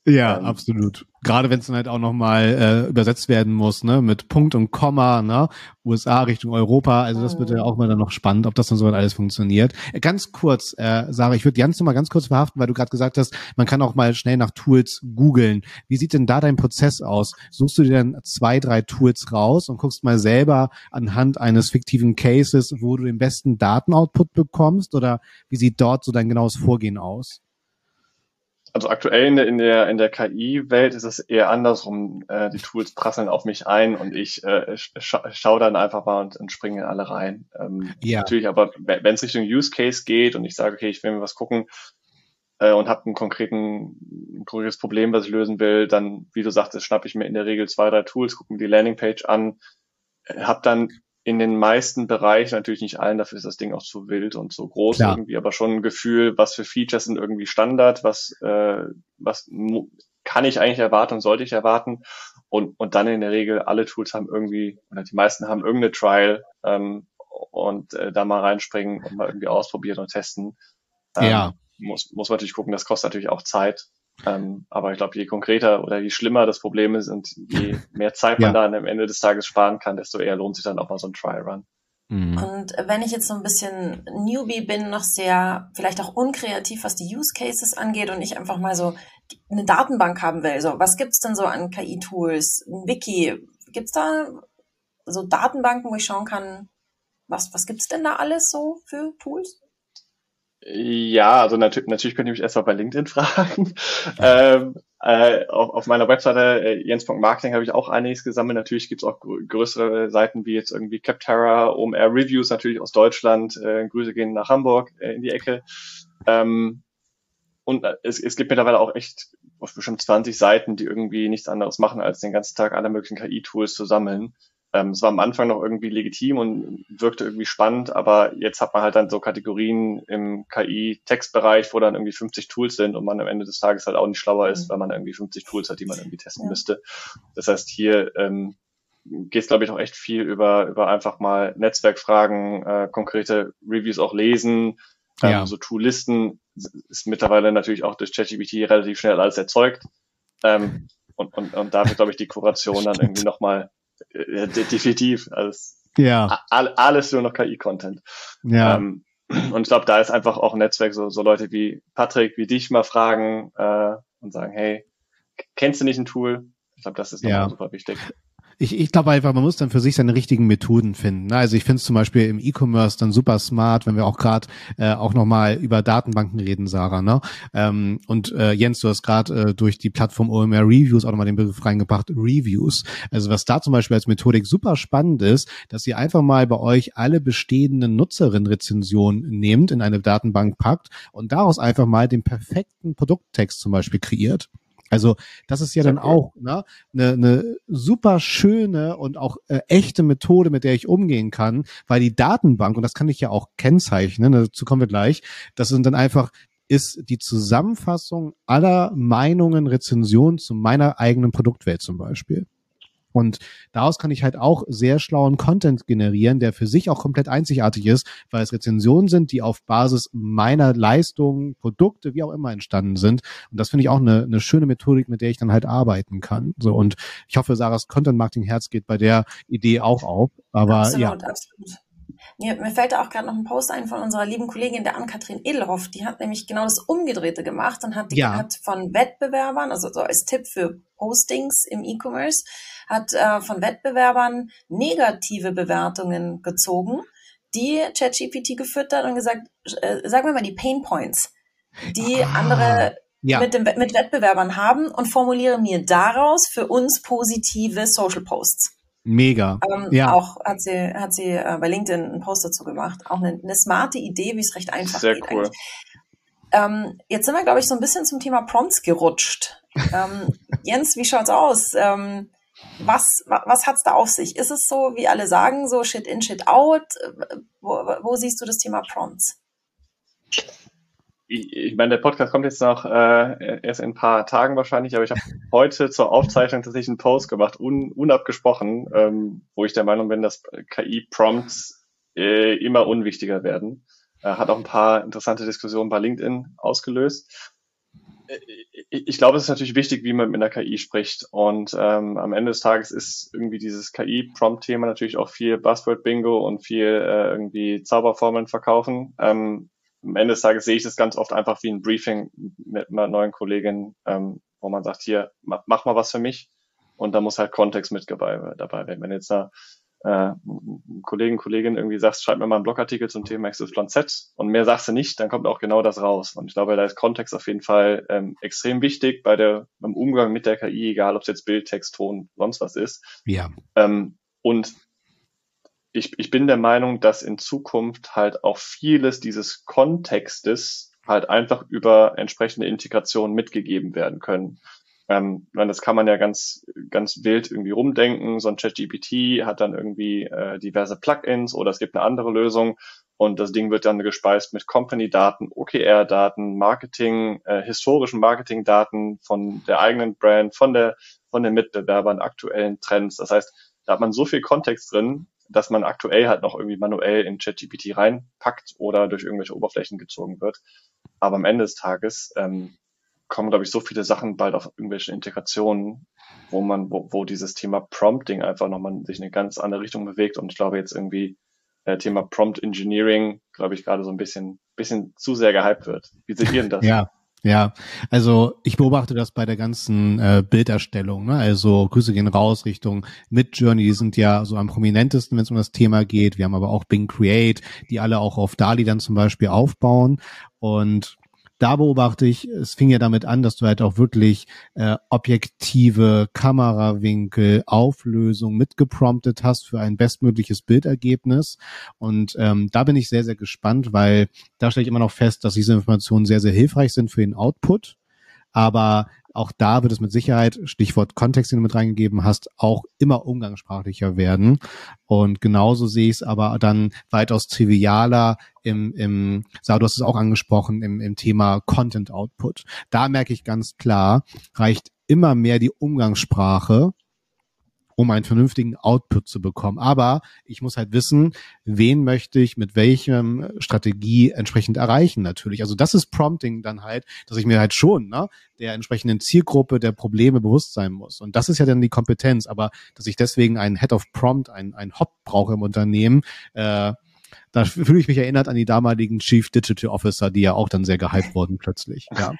Ja, ähm, absolut. Gerade wenn es dann halt auch nochmal äh, übersetzt werden muss, ne, mit Punkt und Komma, ne, USA Richtung Europa. Also das wird ja auch mal dann noch spannend, ob das dann soweit alles funktioniert. Äh, ganz kurz, äh, Sarah, ich würde Jans noch mal ganz kurz verhaften, weil du gerade gesagt hast, man kann auch mal schnell nach Tools googeln. Wie sieht denn da dein Prozess aus? Suchst du dir dann zwei, drei Tools raus und guckst mal selber anhand eines fiktiven Cases, wo du den besten Datenoutput bekommst? Oder wie sieht dort so dein genaues Vorgehen aus? Also aktuell in der, in der, in der KI-Welt ist es eher andersrum. Äh, die Tools prasseln auf mich ein und ich äh, scha schaue dann einfach mal und, und springe in alle rein. Ähm, ja. Natürlich, aber wenn es Richtung Use Case geht und ich sage, okay, ich will mir was gucken äh, und habe einen konkreten, ein konkretes Problem, was ich lösen will, dann, wie du sagtest, schnappe ich mir in der Regel zwei, drei Tools, gucke mir die Landingpage an, äh, habe dann in den meisten Bereichen, natürlich nicht allen, dafür ist das Ding auch zu wild und zu groß Klar. irgendwie, aber schon ein Gefühl, was für Features sind irgendwie Standard, was, äh, was kann ich eigentlich erwarten und sollte ich erwarten. Und, und dann in der Regel alle Tools haben irgendwie, oder die meisten haben irgendeine Trial ähm, und äh, da mal reinspringen und mal irgendwie ausprobieren und testen. Ähm, ja. Muss, muss man natürlich gucken, das kostet natürlich auch Zeit. Ähm, aber ich glaube, je konkreter oder je schlimmer das Problem ist und je mehr Zeit man ja. dann am Ende des Tages sparen kann, desto eher lohnt sich dann auch mal so ein Trial Run. Mhm. Und wenn ich jetzt so ein bisschen Newbie bin, noch sehr vielleicht auch unkreativ, was die Use Cases angeht und ich einfach mal so eine Datenbank haben will, so was gibt's denn so an KI-Tools, ein Wiki, gibt's da so Datenbanken, wo ich schauen kann, was was gibt's denn da alles so für Tools? Ja, also nat natürlich könnte ich mich erstmal bei LinkedIn fragen. ähm, äh, auf, auf, meiner Webseite äh, jens.marketing habe ich auch einiges gesammelt. Natürlich gibt es auch grö größere Seiten wie jetzt irgendwie Capterra, OMR Reviews natürlich aus Deutschland. Äh, Grüße gehen nach Hamburg äh, in die Ecke. Ähm, und äh, es, es gibt mittlerweile auch echt auf bestimmt 20 Seiten, die irgendwie nichts anderes machen, als den ganzen Tag alle möglichen KI-Tools zu sammeln. Ähm, es war am Anfang noch irgendwie legitim und wirkte irgendwie spannend, aber jetzt hat man halt dann so Kategorien im KI-Textbereich, wo dann irgendwie 50 Tools sind und man am Ende des Tages halt auch nicht schlauer ist, mhm. weil man irgendwie 50 Tools hat, die man irgendwie testen ja. müsste. Das heißt, hier ähm, geht es, glaube ich, auch echt viel über, über einfach mal Netzwerkfragen, äh, konkrete Reviews auch lesen, ähm, ja. so Toollisten ist mittlerweile natürlich auch durch ChatGPT relativ schnell alles erzeugt. Ähm, und, und, und da wird, glaube ich, die Kuration dann irgendwie nochmal äh, definitiv als ja. alles nur noch KI-Content. Ja. Ähm, und ich glaube, da ist einfach auch ein Netzwerk, so, so Leute wie Patrick, wie dich mal fragen äh, und sagen, hey, kennst du nicht ein Tool? Ich glaube, das ist ja. super wichtig ich, ich glaube einfach, man muss dann für sich seine richtigen Methoden finden. Ne? Also ich finde es zum Beispiel im E-Commerce dann super smart, wenn wir auch gerade äh, auch nochmal über Datenbanken reden, Sarah. Ne? Ähm, und äh, Jens, du hast gerade äh, durch die Plattform OMR Reviews auch nochmal den Begriff reingebracht, Reviews. Also was da zum Beispiel als Methodik super spannend ist, dass ihr einfach mal bei euch alle bestehenden Nutzerinnen-Rezensionen nehmt, in eine Datenbank packt und daraus einfach mal den perfekten Produkttext zum Beispiel kreiert. Also das ist ja Sehr dann cool. auch ne, eine, eine super schöne und auch äh, echte Methode, mit der ich umgehen kann, weil die Datenbank, und das kann ich ja auch kennzeichnen, dazu kommen wir gleich, das sind dann einfach ist die Zusammenfassung aller Meinungen, Rezensionen zu meiner eigenen Produktwelt zum Beispiel. Und daraus kann ich halt auch sehr schlauen Content generieren, der für sich auch komplett einzigartig ist, weil es Rezensionen sind, die auf Basis meiner Leistungen, Produkte, wie auch immer entstanden sind. Und das finde ich auch eine, eine schöne Methodik, mit der ich dann halt arbeiten kann. So und ich hoffe, Sarahs Content Marketing Herz geht bei der Idee auch auf. Aber absolut, ja. absolut. Mir, mir fällt da auch gerade noch ein Post ein von unserer lieben Kollegin, der Ann-Kathrin Edelhoff. Die hat nämlich genau das Umgedrehte gemacht und hat, die, ja. hat von Wettbewerbern, also so als Tipp für Postings im E-Commerce, hat äh, von Wettbewerbern negative Bewertungen gezogen, die ChatGPT gefüttert und gesagt, äh, sagen wir mal die Pain Points, die ah, andere ja. mit, dem, mit Wettbewerbern haben und formuliere mir daraus für uns positive Social Posts. Mega. Ähm, ja. Auch hat sie, hat sie äh, bei LinkedIn einen Post dazu gemacht. Auch eine, eine smarte Idee, wie es recht einfach Sehr geht. Cool. Ähm, jetzt sind wir, glaube ich, so ein bisschen zum Thema Prompts gerutscht. ähm, Jens, wie schaut's aus? Ähm, was, was hat's da auf sich? Ist es so, wie alle sagen, so Shit in, Shit out? Wo, wo siehst du das Thema Prompts? Ich, ich meine, der Podcast kommt jetzt noch äh, erst in ein paar Tagen wahrscheinlich, aber ich habe heute zur Aufzeichnung tatsächlich einen Post gemacht, un, unabgesprochen, ähm, wo ich der Meinung bin, dass KI-Prompts äh, immer unwichtiger werden. Äh, hat auch ein paar interessante Diskussionen bei LinkedIn ausgelöst. Äh, ich glaube, es ist natürlich wichtig, wie man mit einer KI spricht. Und ähm, am Ende des Tages ist irgendwie dieses KI-Prompt-Thema natürlich auch viel Buzzword-Bingo und viel äh, irgendwie Zauberformeln verkaufen. Ähm, am Ende des Tages sehe ich das ganz oft einfach wie ein Briefing mit einer neuen Kollegin, ähm, wo man sagt, hier, mach, mach mal was für mich. Und da muss halt Kontext mit dabei, dabei werden. Wenn jetzt da äh, Kollegen, Kollegin irgendwie sagst, schreib mir mal einen Blogartikel zum Thema XYZ und mehr sagst du nicht, dann kommt auch genau das raus. Und ich glaube, da ist Kontext auf jeden Fall ähm, extrem wichtig bei der, beim Umgang mit der KI, egal ob es jetzt Bild, Text, Ton, sonst was ist. Ja. Ähm, und ich, ich bin der Meinung, dass in Zukunft halt auch vieles dieses Kontextes halt einfach über entsprechende Integration mitgegeben werden können. Ähm, das kann man ja ganz, ganz wild irgendwie rumdenken. So ein ChatGPT hat dann irgendwie äh, diverse Plugins oder es gibt eine andere Lösung und das Ding wird dann gespeist mit Company-Daten, OKR-Daten, Marketing, äh, historischen Marketing-Daten von der eigenen Brand, von der, von den Mitbewerbern, aktuellen Trends. Das heißt, da hat man so viel Kontext drin, dass man aktuell halt noch irgendwie manuell in ChatGPT reinpackt oder durch irgendwelche Oberflächen gezogen wird. Aber am Ende des Tages ähm, kommen, glaube ich, so viele Sachen bald auf irgendwelche Integrationen, wo man, wo, wo dieses Thema Prompting einfach nochmal sich in eine ganz andere Richtung bewegt. Und ich glaube jetzt irgendwie äh, Thema Prompt Engineering, glaube ich, gerade so ein bisschen, bisschen zu sehr gehypt wird. Wie seht ihr denn das? Ja. Ja, also ich beobachte das bei der ganzen äh, Bilderstellung. Ne? Also Grüße gehen raus Richtung Midjourney, die sind ja so am prominentesten, wenn es um das Thema geht. Wir haben aber auch Bing Create, die alle auch auf DALI dann zum Beispiel aufbauen. Und da beobachte ich, es fing ja damit an, dass du halt auch wirklich äh, objektive Kamerawinkel, Auflösung mitgepromptet hast für ein bestmögliches Bildergebnis. Und ähm, da bin ich sehr, sehr gespannt, weil da stelle ich immer noch fest, dass diese Informationen sehr, sehr hilfreich sind für den Output. Aber auch da wird es mit Sicherheit, Stichwort Kontext, den du mit reingegeben hast, auch immer umgangssprachlicher werden. Und genauso sehe ich es aber dann weitaus trivialer im, im, Sarah, du hast es auch angesprochen, im, im Thema Content Output. Da merke ich ganz klar, reicht immer mehr die Umgangssprache um einen vernünftigen Output zu bekommen. Aber ich muss halt wissen, wen möchte ich mit welchem Strategie entsprechend erreichen natürlich. Also das ist Prompting dann halt, dass ich mir halt schon ne, der entsprechenden Zielgruppe der Probleme bewusst sein muss. Und das ist ja dann die Kompetenz. Aber dass ich deswegen einen Head of Prompt, einen, einen Hop brauche im Unternehmen, äh, da fühle ich mich erinnert an die damaligen Chief Digital Officer, die ja auch dann sehr gehypt wurden plötzlich. Ja.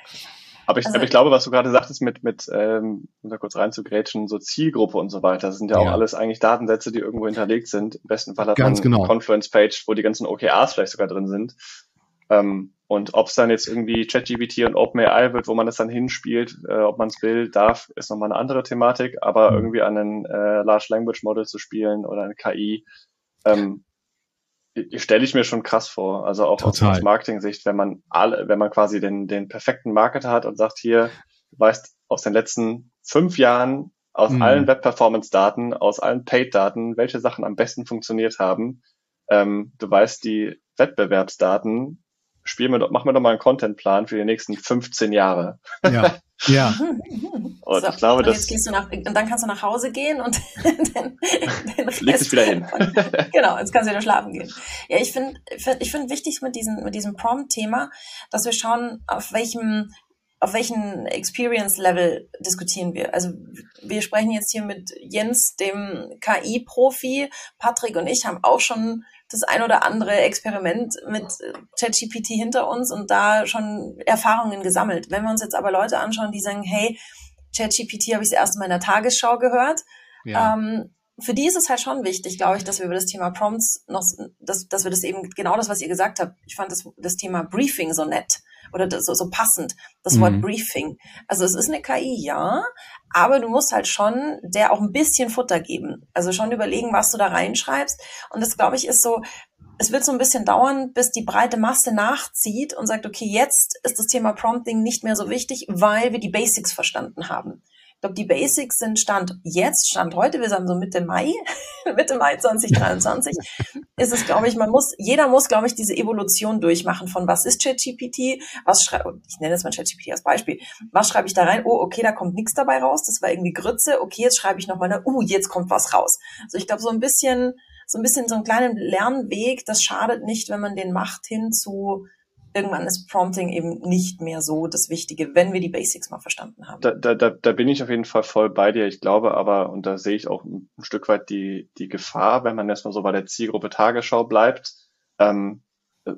Aber ich, also, aber ich glaube, was du gerade sagtest, mit, mit ähm, um da kurz reinzugrätschen, so Zielgruppe und so weiter, das sind ja, ja, auch alles eigentlich Datensätze, die irgendwo hinterlegt sind. Im besten Fall hat Ganz man genau. eine Confluence-Page, wo die ganzen OKRs vielleicht sogar drin sind. Ähm, und ob es dann jetzt irgendwie ChatGPT und OpenAI wird, wo man das dann hinspielt, äh, ob man es will, darf, ist nochmal eine andere Thematik. Aber mhm. irgendwie an einen äh, Large Language Model zu spielen oder eine KI, ähm, stelle ich mir schon krass vor. Also auch Total. aus Marketing-Sicht, wenn man alle, wenn man quasi den, den perfekten Marketer hat und sagt hier, du weißt aus den letzten fünf Jahren aus mhm. allen Web-Performance-Daten, aus allen Paid-Daten, welche Sachen am besten funktioniert haben. Ähm, du weißt die Wettbewerbsdaten, spiel mir doch, mach mir doch mal einen Contentplan für die nächsten 15 Jahre. Ja. Ja. Und so, ich glaube, und jetzt gehst du nach, und dann kannst du nach Hause gehen und den, den Rest Leg dich wieder hin. genau, jetzt kannst du wieder schlafen gehen. Ja, ich finde, ich finde wichtig mit diesem, mit diesem Prompt-Thema, dass wir schauen, auf welchem, auf welchen Experience-Level diskutieren wir. Also wir sprechen jetzt hier mit Jens, dem KI-Profi. Patrick und ich haben auch schon das ein oder andere Experiment mit ChatGPT hinter uns und da schon Erfahrungen gesammelt. Wenn wir uns jetzt aber Leute anschauen, die sagen, hey, ChatGPT habe ich Mal in der Tagesschau gehört, ja. ähm, für die ist es halt schon wichtig, glaube ich, dass wir über das Thema Prompts noch, dass, dass wir das eben, genau das, was ihr gesagt habt, ich fand das, das Thema Briefing so nett oder das, so, so passend, das mhm. Wort Briefing. Also es ist eine KI, ja, aber du musst halt schon der auch ein bisschen Futter geben. Also schon überlegen, was du da reinschreibst. Und das, glaube ich, ist so, es wird so ein bisschen dauern, bis die breite Masse nachzieht und sagt, okay, jetzt ist das Thema Prompting nicht mehr so wichtig, weil wir die Basics verstanden haben. Ich glaube, die Basics sind Stand jetzt, Stand heute, wir sagen so Mitte Mai, Mitte Mai 2023, ist es, glaube ich, man muss, jeder muss, glaube ich, diese Evolution durchmachen von was ist ChatGPT, was schreibe, ich nenne es mal ChatGPT als Beispiel, was schreibe ich da rein? Oh, okay, da kommt nichts dabei raus, das war irgendwie Grütze, okay, jetzt schreibe ich nochmal, uh, jetzt kommt was raus. Also ich glaube, so ein bisschen, so ein bisschen so einen kleinen Lernweg, das schadet nicht, wenn man den macht hin zu, irgendwann ist Prompting eben nicht mehr so das Wichtige, wenn wir die Basics mal verstanden haben. Da, da, da, da bin ich auf jeden Fall voll bei dir. Ich glaube aber, und da sehe ich auch ein, ein Stück weit die, die Gefahr, wenn man erstmal so bei der Zielgruppe Tagesschau bleibt. Ähm,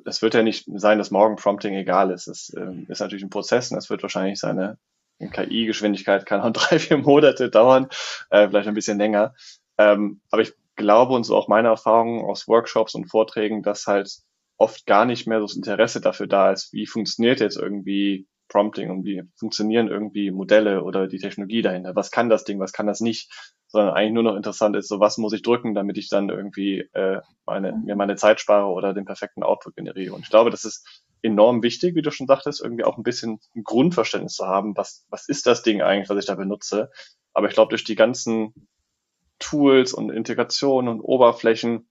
es wird ja nicht sein, dass morgen Prompting egal ist. Es ähm, ist natürlich ein Prozess und es wird wahrscheinlich seine KI-Geschwindigkeit kann auch drei, vier Monate dauern, äh, vielleicht ein bisschen länger. Ähm, aber ich glaube und so auch meine Erfahrungen aus Workshops und Vorträgen, dass halt oft gar nicht mehr so das Interesse dafür da ist, wie funktioniert jetzt irgendwie Prompting und wie funktionieren irgendwie Modelle oder die Technologie dahinter. Was kann das Ding, was kann das nicht? Sondern eigentlich nur noch interessant ist, so was muss ich drücken, damit ich dann irgendwie äh, meine, mir meine Zeit spare oder den perfekten Output generiere. Und ich glaube, das ist enorm wichtig, wie du schon sagtest, irgendwie auch ein bisschen ein Grundverständnis zu haben, was, was ist das Ding eigentlich, was ich da benutze. Aber ich glaube, durch die ganzen Tools und Integrationen und Oberflächen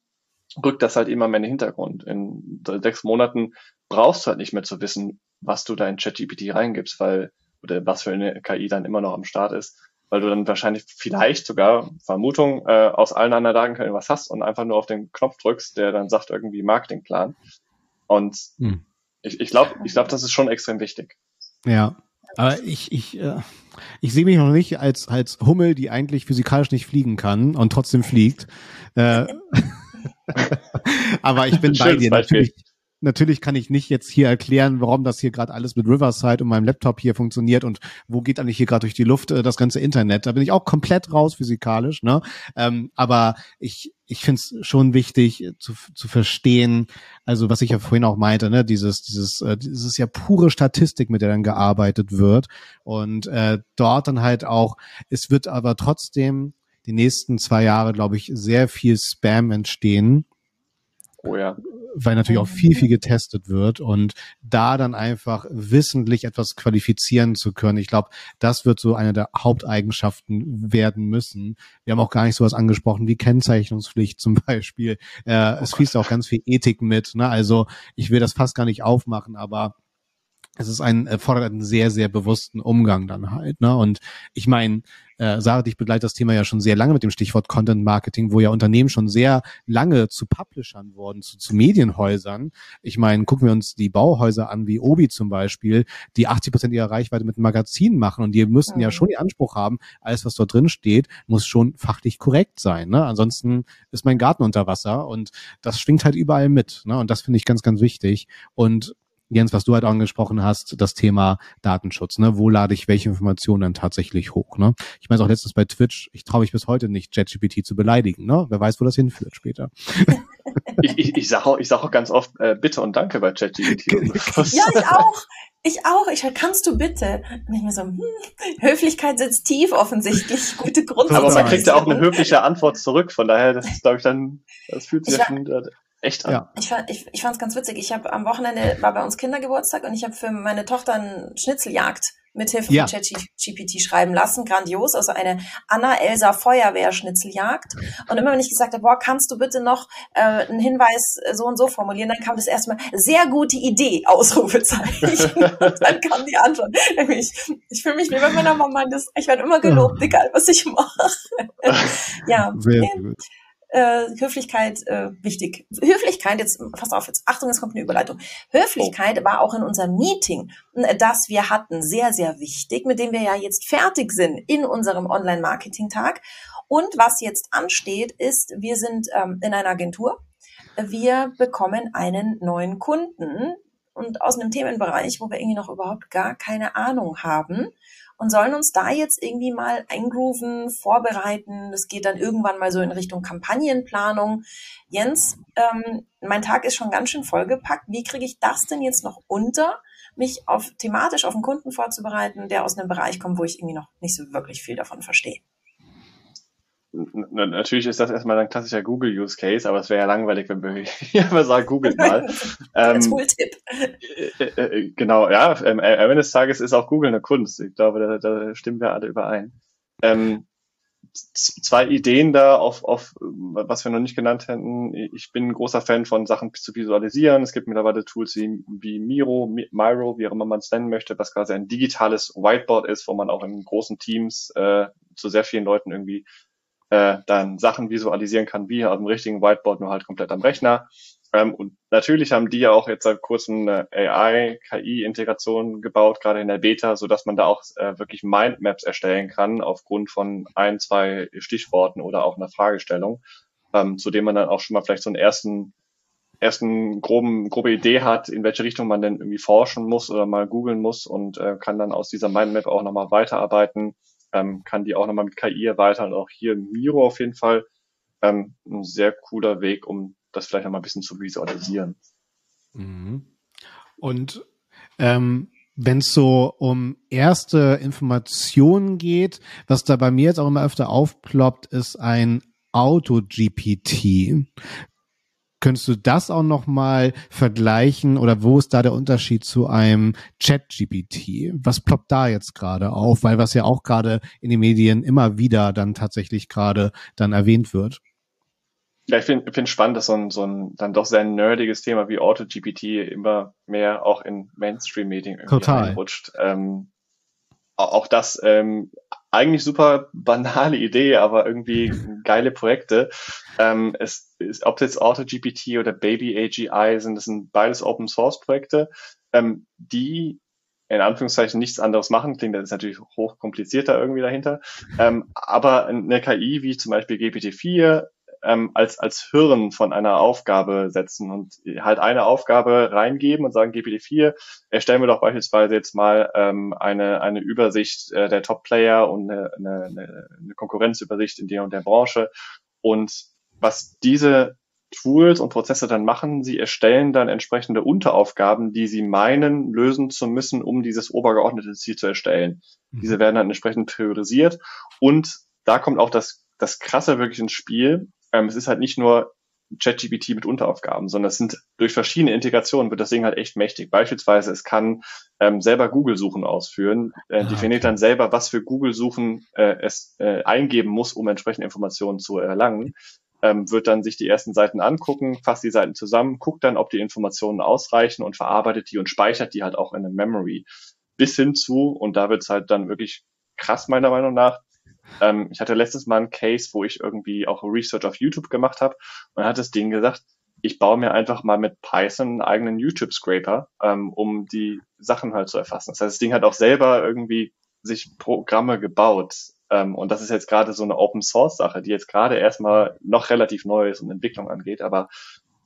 rückt das halt immer mehr in den Hintergrund. In sechs Monaten brauchst du halt nicht mehr zu wissen, was du da in ChatGPT reingibst, weil, oder was für eine KI dann immer noch am Start ist, weil du dann wahrscheinlich vielleicht sogar, Vermutung, äh, aus allen anderen Datenquellen was hast und einfach nur auf den Knopf drückst, der dann sagt irgendwie Marketingplan. Und hm. ich, ich glaube, ich glaube, das ist schon extrem wichtig. Ja, aber ich, ich, äh, ich sehe mich noch nicht als, als Hummel, die eigentlich physikalisch nicht fliegen kann und trotzdem fliegt. Äh, Aber ich bin bei dir natürlich. Natürlich kann ich nicht jetzt hier erklären, warum das hier gerade alles mit Riverside und meinem Laptop hier funktioniert und wo geht eigentlich hier gerade durch die Luft äh, das ganze Internet. Da bin ich auch komplett raus physikalisch. Ne? Ähm, aber ich, ich finde es schon wichtig äh, zu, zu verstehen, also was ich ja vorhin auch meinte, ne, dieses, dieses, äh, dieses ja pure Statistik, mit der dann gearbeitet wird. Und äh, dort dann halt auch, es wird aber trotzdem die nächsten zwei Jahre, glaube ich, sehr viel Spam entstehen. Oh ja. Weil natürlich auch viel, viel getestet wird und da dann einfach wissentlich etwas qualifizieren zu können. Ich glaube, das wird so eine der Haupteigenschaften werden müssen. Wir haben auch gar nicht sowas angesprochen wie Kennzeichnungspflicht zum Beispiel. Äh, oh es fließt auch ganz viel Ethik mit. Ne? Also ich will das fast gar nicht aufmachen, aber es ist ein erfordert einen sehr sehr bewussten Umgang dann halt ne und ich meine äh, Sarah dich begleitet das Thema ja schon sehr lange mit dem Stichwort Content Marketing wo ja Unternehmen schon sehr lange zu Publishern wurden zu, zu Medienhäusern. Ich meine gucken wir uns die Bauhäuser an wie Obi zum Beispiel die 80 Prozent ihrer Reichweite mit Magazinen machen und die müssen mhm. ja schon den Anspruch haben alles was dort drin steht muss schon fachlich korrekt sein ne? Ansonsten ist mein Garten unter Wasser und das schwingt halt überall mit ne? Und das finde ich ganz ganz wichtig. Und Jens, was du halt angesprochen hast, das Thema Datenschutz, ne? Wo lade ich welche Informationen dann tatsächlich hoch, ne? Ich meine auch letztens bei Twitch, ich traue mich bis heute nicht, ChatGPT zu beleidigen, ne? Wer weiß, wo das hinführt später. ich, ich, ich sage auch, ich sag auch ganz oft äh, bitte und danke bei ChatGPT. ja, ich auch. Ich auch. Ich kannst du bitte? Und ich mir so, hm, Höflichkeit sitzt tief offensichtlich. Gute Grundsätze. Aber man kriegt ja auch eine höfliche Antwort zurück. Von daher, das ist, glaube ich, dann, das fühlt sich ja schon Echt? Ja. Ich, fand, ich, ich fand es ganz witzig. Ich habe am Wochenende war bei uns Kindergeburtstag und ich habe für meine Tochter eine Schnitzeljagd mit Hilfe ja. von ChatGPT schreiben lassen. Grandios. Also eine Anna-Elsa Feuerwehr-Schnitzeljagd. Und immer wenn ich gesagt habe, boah, kannst du bitte noch äh, einen Hinweis so und so formulieren, dann kam das erstmal sehr gute Idee, Ausrufezeichen. und dann kam die Antwort. Ich, ich fühle mich wie bei meiner Mama. Das, ich werde immer gelobt, egal was ich mache. ja. Sehr gut äh, Höflichkeit äh, wichtig. Höflichkeit, jetzt, pass auf, jetzt, Achtung, es kommt eine Überleitung. Höflichkeit oh. war auch in unserem Meeting, das wir hatten, sehr, sehr wichtig, mit dem wir ja jetzt fertig sind in unserem Online-Marketing-Tag. Und was jetzt ansteht, ist, wir sind ähm, in einer Agentur. Wir bekommen einen neuen Kunden und aus einem Themenbereich, wo wir irgendwie noch überhaupt gar keine Ahnung haben und sollen uns da jetzt irgendwie mal eingrooven, vorbereiten. Das geht dann irgendwann mal so in Richtung Kampagnenplanung. Jens, ähm, mein Tag ist schon ganz schön vollgepackt. Wie kriege ich das denn jetzt noch unter, mich auf thematisch auf einen Kunden vorzubereiten, der aus einem Bereich kommt, wo ich irgendwie noch nicht so wirklich viel davon verstehe? Natürlich ist das erstmal ein klassischer Google-Use-Case, aber es wäre ja langweilig, wenn wir hier mal sagen, Google mal. ähm, Tooltip. Äh, äh, äh, genau, ja, ähm, am Ende des Tages ist auch Google eine Kunst. Ich glaube, da, da stimmen wir alle überein. Ähm, zwei Ideen da auf, auf, was wir noch nicht genannt hätten. Ich bin ein großer Fan von Sachen zu visualisieren. Es gibt mittlerweile Tools wie, wie Miro, Miro, wie auch immer man es nennen möchte, was quasi ein digitales Whiteboard ist, wo man auch in großen Teams äh, zu sehr vielen Leuten irgendwie äh, dann Sachen visualisieren kann, wie auf dem richtigen Whiteboard, nur halt komplett am Rechner. Ähm, und natürlich haben die ja auch jetzt seit kurzem eine AI, KI-Integration gebaut, gerade in der Beta, so dass man da auch äh, wirklich Mindmaps erstellen kann aufgrund von ein, zwei Stichworten oder auch einer Fragestellung, ähm, zu dem man dann auch schon mal vielleicht so einen ersten ersten groben, grobe Idee hat, in welche Richtung man denn irgendwie forschen muss oder mal googeln muss und äh, kann dann aus dieser Mindmap auch nochmal weiterarbeiten ähm, kann die auch nochmal mit KI erweitern. Auch hier Miro auf jeden Fall ähm, ein sehr cooler Weg, um das vielleicht nochmal ein bisschen zu visualisieren. Mhm. Und ähm, wenn es so um erste Informationen geht, was da bei mir jetzt auch immer öfter aufploppt, ist ein Auto-GPT. Könntest du das auch noch mal vergleichen oder wo ist da der Unterschied zu einem Chat-GPT? Was ploppt da jetzt gerade auf? Weil was ja auch gerade in den Medien immer wieder dann tatsächlich gerade dann erwähnt wird. Ja, ich finde find spannend, dass so ein, so ein dann doch sehr nerdiges Thema wie Auto-GPT immer mehr auch in Mainstream-Medien reinrutscht. Ähm, auch das ähm, eigentlich super banale Idee, aber irgendwie geile Projekte. Ähm, es ist, ob jetzt AutoGPT oder Baby AGI sind, das sind beides Open Source Projekte, ähm, die in Anführungszeichen nichts anderes machen. Klingt das ist natürlich hoch komplizierter irgendwie dahinter. Ähm, aber eine KI wie zum Beispiel GPT-4 ähm, als, als Hirn von einer Aufgabe setzen und halt eine Aufgabe reingeben und sagen, GPT-4, erstellen wir doch beispielsweise jetzt mal ähm, eine, eine Übersicht äh, der Top-Player und eine, eine, eine Konkurrenzübersicht in der und der Branche. Und was diese Tools und Prozesse dann machen, sie erstellen dann entsprechende Unteraufgaben, die sie meinen, lösen zu müssen, um dieses obergeordnete Ziel zu erstellen. Mhm. Diese werden dann entsprechend priorisiert und da kommt auch das, das Krasse wirklich ins Spiel. Ähm, es ist halt nicht nur ChatGPT mit Unteraufgaben, sondern es sind durch verschiedene Integrationen wird das Ding halt echt mächtig. Beispielsweise es kann ähm, selber Google-Suchen ausführen, äh, ah, definiert dann selber, was für Google-Suchen äh, es äh, eingeben muss, um entsprechende Informationen zu erlangen. Ähm, wird dann sich die ersten Seiten angucken, fasst die Seiten zusammen, guckt dann, ob die Informationen ausreichen und verarbeitet die und speichert die halt auch in eine Memory. Bis hin zu, und da wird's halt dann wirklich krass meiner Meinung nach, ähm, ich hatte letztes Mal einen Case, wo ich irgendwie auch Research auf YouTube gemacht habe und hat das Ding gesagt, ich baue mir einfach mal mit Python einen eigenen YouTube-Scraper, ähm, um die Sachen halt zu erfassen. Das heißt, das Ding hat auch selber irgendwie sich Programme gebaut. Ähm, und das ist jetzt gerade so eine Open-Source-Sache, die jetzt gerade erstmal noch relativ neu ist und Entwicklung angeht. Aber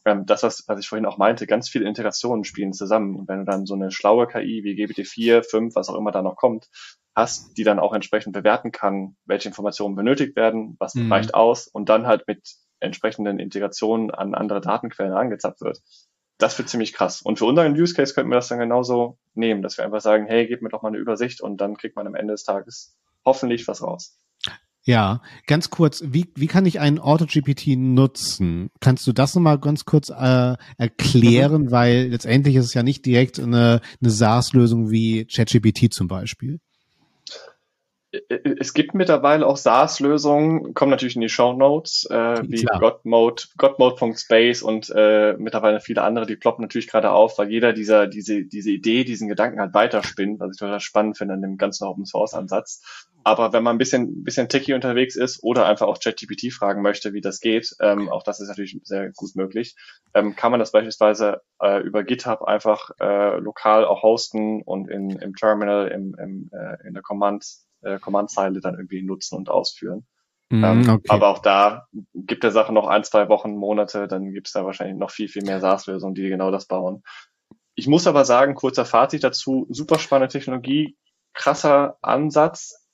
ähm, das, was, was ich vorhin auch meinte, ganz viele Integrationen spielen zusammen. Und wenn du dann so eine schlaue KI wie GPT-4, 5, was auch immer da noch kommt, hast, die dann auch entsprechend bewerten kann, welche Informationen benötigt werden, was mhm. reicht aus und dann halt mit entsprechenden Integrationen an andere Datenquellen angezapft wird. Das wird ziemlich krass. Und für unseren Use Case könnten wir das dann genauso nehmen, dass wir einfach sagen, hey, gib mir doch mal eine Übersicht und dann kriegt man am Ende des Tages hoffentlich was raus. Ja, ganz kurz, wie, wie kann ich einen AutoGPT nutzen? Kannst du das nochmal ganz kurz äh, erklären, mhm. weil letztendlich ist es ja nicht direkt eine, eine SaaS-Lösung wie ChatGPT zum Beispiel es gibt mittlerweile auch SaaS-Lösungen, kommen natürlich in die Show Notes, äh, wie Godmode, Godmode.space und äh, mittlerweile viele andere, die ploppen natürlich gerade auf, weil jeder dieser, diese, diese Idee, diesen Gedanken halt weiterspinnt, was ich total spannend finde an dem ganzen Open Source Ansatz. Aber wenn man ein bisschen, bisschen techy unterwegs ist oder einfach auch ChatGPT fragen möchte, wie das geht, ähm, auch das ist natürlich sehr gut möglich, ähm, kann man das beispielsweise äh, über GitHub einfach äh, lokal auch hosten und in, im Terminal, im, im, äh, in der Command äh, Command-Zeile dann irgendwie nutzen und ausführen. Mm, ähm, okay. Aber auch da gibt der Sache noch ein, zwei Wochen, Monate, dann gibt es da wahrscheinlich noch viel, viel mehr SaaS-Lösungen, die genau das bauen. Ich muss aber sagen, kurzer Fazit dazu, super spannende Technologie, krasser Ansatz,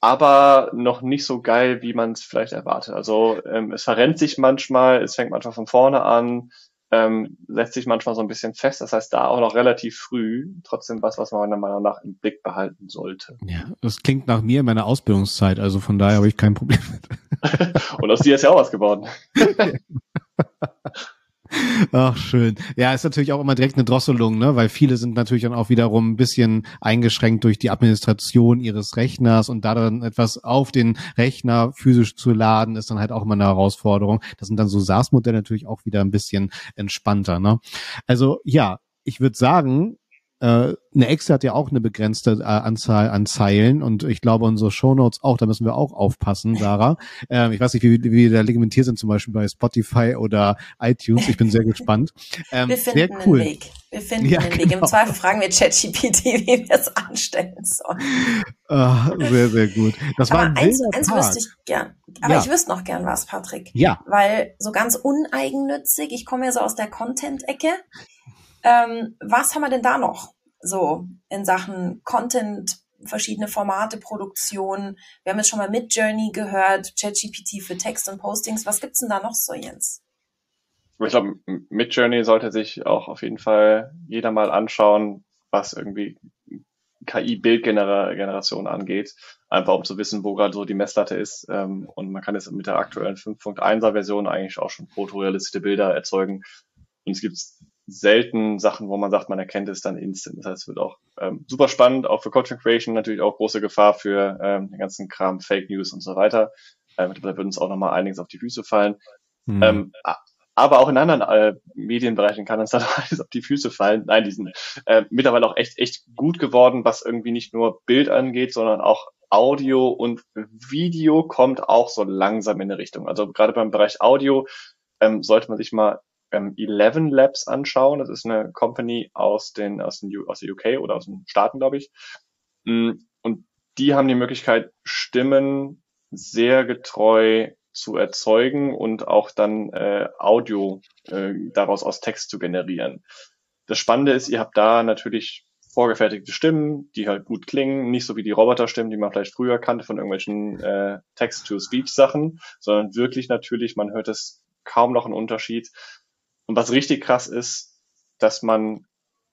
aber noch nicht so geil, wie man es vielleicht erwartet. Also ähm, es verrennt sich manchmal, es fängt manchmal von vorne an, ähm, setzt sich manchmal so ein bisschen fest. Das heißt, da auch noch relativ früh trotzdem was, was man meiner Meinung nach im Blick behalten sollte. Ja, das klingt nach mir in meiner Ausbildungszeit, also von daher habe ich kein Problem mit. Und aus dir ist ja auch was geworden. Ach, schön. Ja, ist natürlich auch immer direkt eine Drosselung, ne? Weil viele sind natürlich dann auch wiederum ein bisschen eingeschränkt durch die Administration ihres Rechners und da dann etwas auf den Rechner physisch zu laden, ist dann halt auch immer eine Herausforderung. Das sind dann so SaaS-Modelle natürlich auch wieder ein bisschen entspannter, ne? Also ja, ich würde sagen, eine Excel hat ja auch eine begrenzte äh, Anzahl an Zeilen und ich glaube unsere Shownotes auch, da müssen wir auch aufpassen, Sarah. ähm, ich weiß nicht, wie, wie wir da legimentiert sind, zum Beispiel bei Spotify oder iTunes. Ich bin sehr gespannt. Ähm, wir finden sehr cool. einen Weg. Wir finden ja, einen genau. Weg. Im genau. Zweifel fragen wir ChatGPT, wie wir es anstellen sollen. Ah, sehr, sehr gut. Das aber war ein eins, eins wüsste ich gern. Aber ja. ich wüsste noch gern was, Patrick. Ja. Weil so ganz uneigennützig, ich komme ja so aus der Content-Ecke. Ähm, was haben wir denn da noch? So in Sachen Content, verschiedene Formate, Produktion. Wir haben jetzt schon mal Midjourney gehört, ChatGPT für Text und Postings. Was gibt's denn da noch so, Jens? Ich glaube, Midjourney sollte sich auch auf jeden Fall jeder mal anschauen, was irgendwie KI-Bildgeneration angeht, einfach um zu wissen, wo gerade so die Messlatte ist. Ähm, und man kann jetzt mit der aktuellen 5.1er Version eigentlich auch schon fotorealistische Bilder erzeugen. Und es gibt selten Sachen, wo man sagt, man erkennt es dann instant. Das heißt, es wird auch ähm, super spannend, auch für Content Creation natürlich auch große Gefahr für ähm, den ganzen Kram, Fake News und so weiter. Ähm, da wird uns auch nochmal einiges auf die Füße fallen. Mhm. Ähm, aber auch in anderen äh, Medienbereichen kann uns dann alles auf die Füße fallen. Nein, die sind äh, mittlerweile auch echt, echt gut geworden, was irgendwie nicht nur Bild angeht, sondern auch Audio und Video kommt auch so langsam in eine Richtung. Also gerade beim Bereich Audio ähm, sollte man sich mal ähm, Eleven Labs anschauen. Das ist eine Company aus den aus den aus der UK oder aus den Staaten, glaube ich. Mm, und die haben die Möglichkeit, Stimmen sehr getreu zu erzeugen und auch dann äh, Audio äh, daraus aus Text zu generieren. Das Spannende ist, ihr habt da natürlich vorgefertigte Stimmen, die halt gut klingen, nicht so wie die Roboterstimmen, die man vielleicht früher kannte von irgendwelchen äh, Text-to-Speech-Sachen, sondern wirklich natürlich, man hört es kaum noch einen Unterschied. Und was richtig krass ist, dass man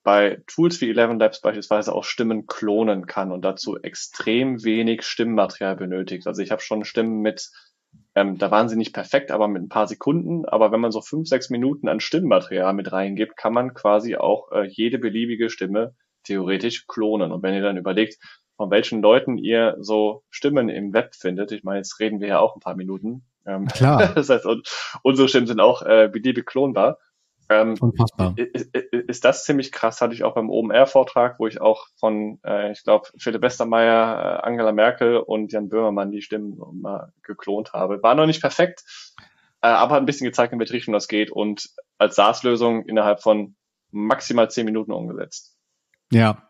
bei Tools wie Eleven Labs beispielsweise auch Stimmen klonen kann und dazu extrem wenig Stimmmaterial benötigt. Also ich habe schon Stimmen mit Ähm, da waren sie nicht perfekt, aber mit ein paar Sekunden. Aber wenn man so fünf, sechs Minuten an Stimmmaterial mit reingibt, kann man quasi auch äh, jede beliebige Stimme theoretisch klonen. Und wenn ihr dann überlegt, von welchen Leuten ihr so Stimmen im Web findet, ich meine, jetzt reden wir ja auch ein paar Minuten. Ähm, Klar. das heißt, und, unsere Stimmen sind auch äh, beliebig klonbar. Ähm, Unfassbar. ist, ist das ziemlich krass, hatte ich auch beim OMR-Vortrag, wo ich auch von, äh, ich glaube, Philipp Westermeier, äh, Angela Merkel und Jan Böhmermann die Stimmen mal geklont habe. War noch nicht perfekt, äh, aber hat ein bisschen gezeigt, in welche Richtung das geht und als SaaS-Lösung innerhalb von maximal zehn Minuten umgesetzt. Ja.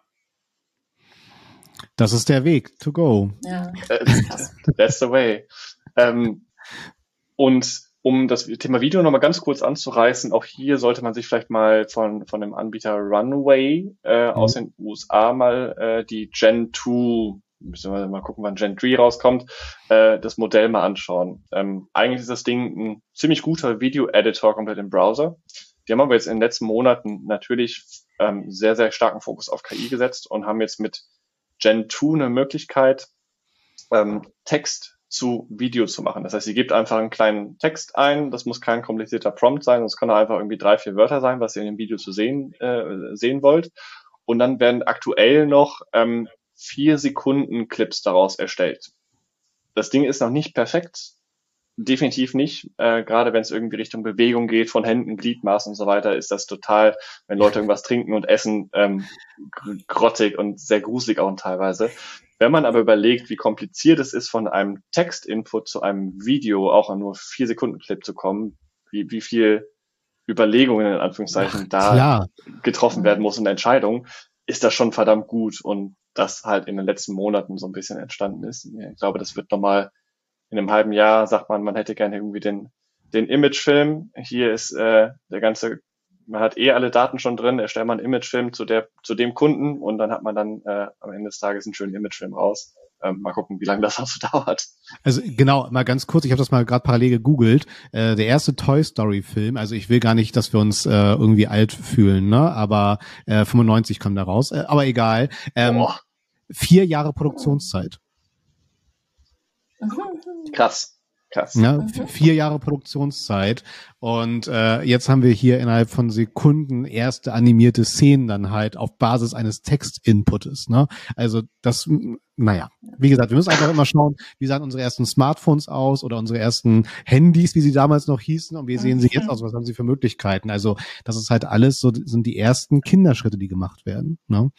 Das ist der Weg to go. Ja, Äh, That's the way. Ähm, und um das Thema Video nochmal ganz kurz anzureißen, auch hier sollte man sich vielleicht mal von, von dem Anbieter Runway äh, Mhm. aus den USA mal äh, die Gen 2, müssen wir mal gucken, wann Gen 3 rauskommt, äh, das Modell mal anschauen. Ähm, eigentlich ist das Ding ein ziemlich guter Video-Editor komplett im Browser. Die haben aber jetzt in den letzten Monaten natürlich ähm, sehr, sehr starken Fokus auf KI gesetzt und haben jetzt mit Gen 2 eine Möglichkeit, ähm, Text zu Video zu machen. Das heißt, ihr gebt einfach einen kleinen Text ein, das muss kein komplizierter Prompt sein, das kann einfach irgendwie drei, vier Wörter sein, was ihr in dem Video zu sehen, äh, sehen wollt. Und dann werden aktuell noch ähm, vier Sekunden Clips daraus erstellt. Das Ding ist noch nicht perfekt, definitiv nicht. Äh, gerade wenn es irgendwie Richtung Bewegung geht, von Händen, Gliedmaßen und so weiter, ist das total, wenn Leute irgendwas trinken und essen, ähm, gr- grottig und sehr gruselig auch teilweise. Wenn man aber überlegt, wie kompliziert es ist, von einem Textinput zu einem Video auch an nur vier Sekunden Clip zu kommen, wie, wie viel Überlegungen in Anführungszeichen da Klar. getroffen werden muss und Entscheidungen, ist das schon verdammt gut und das halt in den letzten Monaten so ein bisschen entstanden ist. Ich glaube, das wird nochmal in einem halben Jahr, sagt man, man hätte gerne irgendwie den, den Imagefilm. Hier ist äh, der ganze, man hat eh alle Daten schon drin, erstellt man einen Imagefilm zu der, zu dem Kunden und dann hat man dann äh, am Ende des Tages einen schönen Imagefilm raus. Ähm, mal gucken, wie lange das auch so dauert. Also genau, mal ganz kurz, ich habe das mal gerade parallel gegoogelt. Äh, der erste Toy Story Film, also ich will gar nicht, dass wir uns äh, irgendwie alt fühlen, ne? Aber äh, 95 kam da raus. Äh, aber egal. Ähm, vier Jahre Produktionszeit. krass, krass. Ja, Mhm. vier Jahre Produktionszeit. Und äh, jetzt haben wir hier innerhalb von Sekunden erste animierte Szenen dann halt auf Basis eines Textinputes. Ne? Also das, naja, wie gesagt, wir müssen einfach immer schauen, wie sahen unsere ersten Smartphones aus oder unsere ersten Handys, wie sie damals noch hießen und wie sehen sie jetzt Mhm. aus, was haben sie für Möglichkeiten. Also das ist halt alles so, sind die ersten Kinderschritte, die gemacht werden. Ne?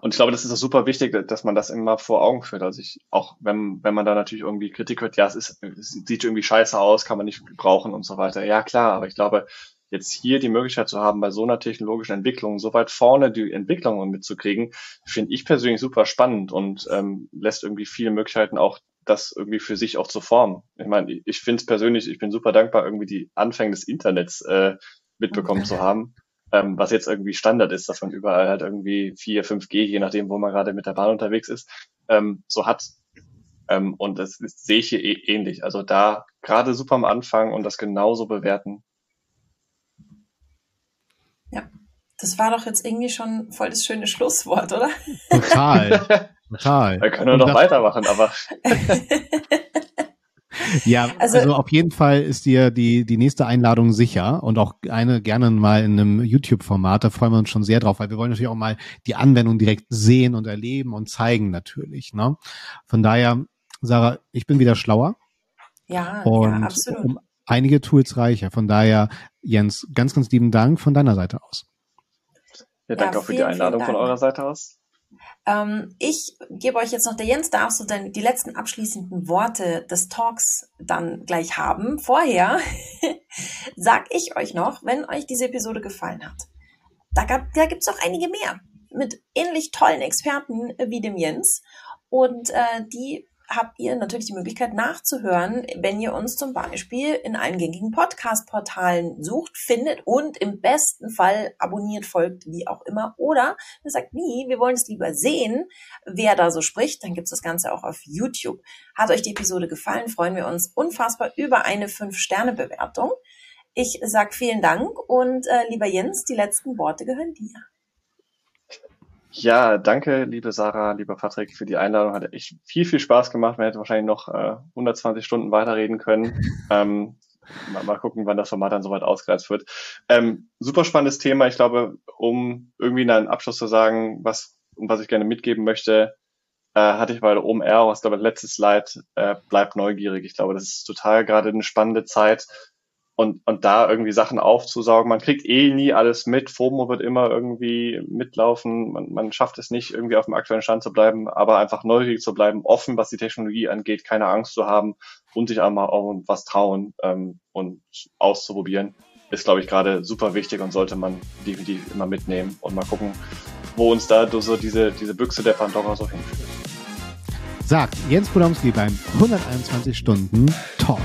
Und ich glaube, das ist auch super wichtig, dass man das immer vor Augen führt. Also ich, auch wenn, wenn man da natürlich irgendwie Kritik hört, ja, es ist, es sieht irgendwie scheiße aus, kann man nicht brauchen und so weiter. Ja, klar, aber ich glaube, jetzt hier die Möglichkeit zu haben, bei so einer technologischen Entwicklung so weit vorne die Entwicklungen mitzukriegen, finde ich persönlich super spannend und ähm, lässt irgendwie viele Möglichkeiten auch das irgendwie für sich auch zu formen. Ich meine, ich finde es persönlich, ich bin super dankbar, irgendwie die Anfänge des Internets äh, mitbekommen zu haben ähm, was jetzt irgendwie Standard ist, dass man überall halt irgendwie 4, 5G, je nachdem, wo man gerade mit der Bahn unterwegs ist, ähm, so hat. Ähm, und das, das sehe ich hier eh ähnlich. Also da gerade super am Anfang und das genauso bewerten. Das war doch jetzt irgendwie schon voll das schöne Schlusswort, oder? Total, total. Wir können nur Und noch weitermachen, aber Ja, Also- also, auf jeden Fall ist dir die, die nächste Einladung sicher und auch eine gerne mal in einem YouTube-Format. Da freuen wir uns schon sehr drauf, weil wir wollen natürlich auch mal die Anwendung direkt sehen und erleben und zeigen natürlich. Ne? Von daher, Sarah, ich bin wieder schlauer Ja, und ja, absolut. um einige Tools reicher. Von daher, Jens, ganz, ganz lieben Dank von deiner Seite aus. ja, danke Ja, auch für die Einladung von eurer Seite aus. Ähm, ich gebe euch jetzt noch, der Jens darfst du dann die letzten abschließenden Worte des Talks dann gleich haben. Vorher sag ich euch noch, wenn euch diese Episode gefallen hat, da, gab, da gibt's auch einige mehr mit ähnlich tollen Experten wie dem Jens. Und äh, die habt ihr natürlich die Möglichkeit nachzuhören, wenn ihr uns zum Beispiel in allen gängigen Podcast-Portalen sucht, findet und im besten Fall abonniert, folgt, wie auch immer. Oder ihr sagt, nie, wir wollen es lieber sehen, wer da so spricht, dann gibt's das Ganze auch auf YouTube. Hat euch die Episode gefallen, freuen wir uns unfassbar über eine 5-Sterne-Bewertung. Ich sag vielen Dank und äh, lieber Jens, die letzten Worte gehören dir. Ja, danke, liebe Sarah, lieber Patrick, für die Einladung. Hat echt viel, viel Spaß gemacht. Man hätte wahrscheinlich noch äh, 120 Stunden weiterreden können. ähm, mal, mal gucken, wann das Format dann soweit ausgereizt wird. Ähm, super spannendes Thema. Ich glaube, um irgendwie in einen Abschluss zu sagen, was, um was ich gerne mitgeben möchte, äh, hatte ich bei der OMR, was glaube ich letztes Slide, äh, bleibt neugierig. Ich glaube, das ist total gerade eine spannende Zeit und, und da irgendwie Sachen aufzusaugen. Man kriegt eh nie alles mit. FOMO wird immer irgendwie mitlaufen. Man, man schafft es nicht, irgendwie auf dem aktuellen Stand zu bleiben, aber einfach neugierig zu bleiben, offen, was die Technologie angeht, keine Angst zu haben und sich einmal auch was trauen ähm, und auszuprobieren, ist, glaube ich, gerade super wichtig und sollte man definitiv immer mitnehmen und mal gucken, wo uns da so diese, diese Büchse der Pandora so hinführt. Sagt Jens Podomski beim 121 Stunden Talk.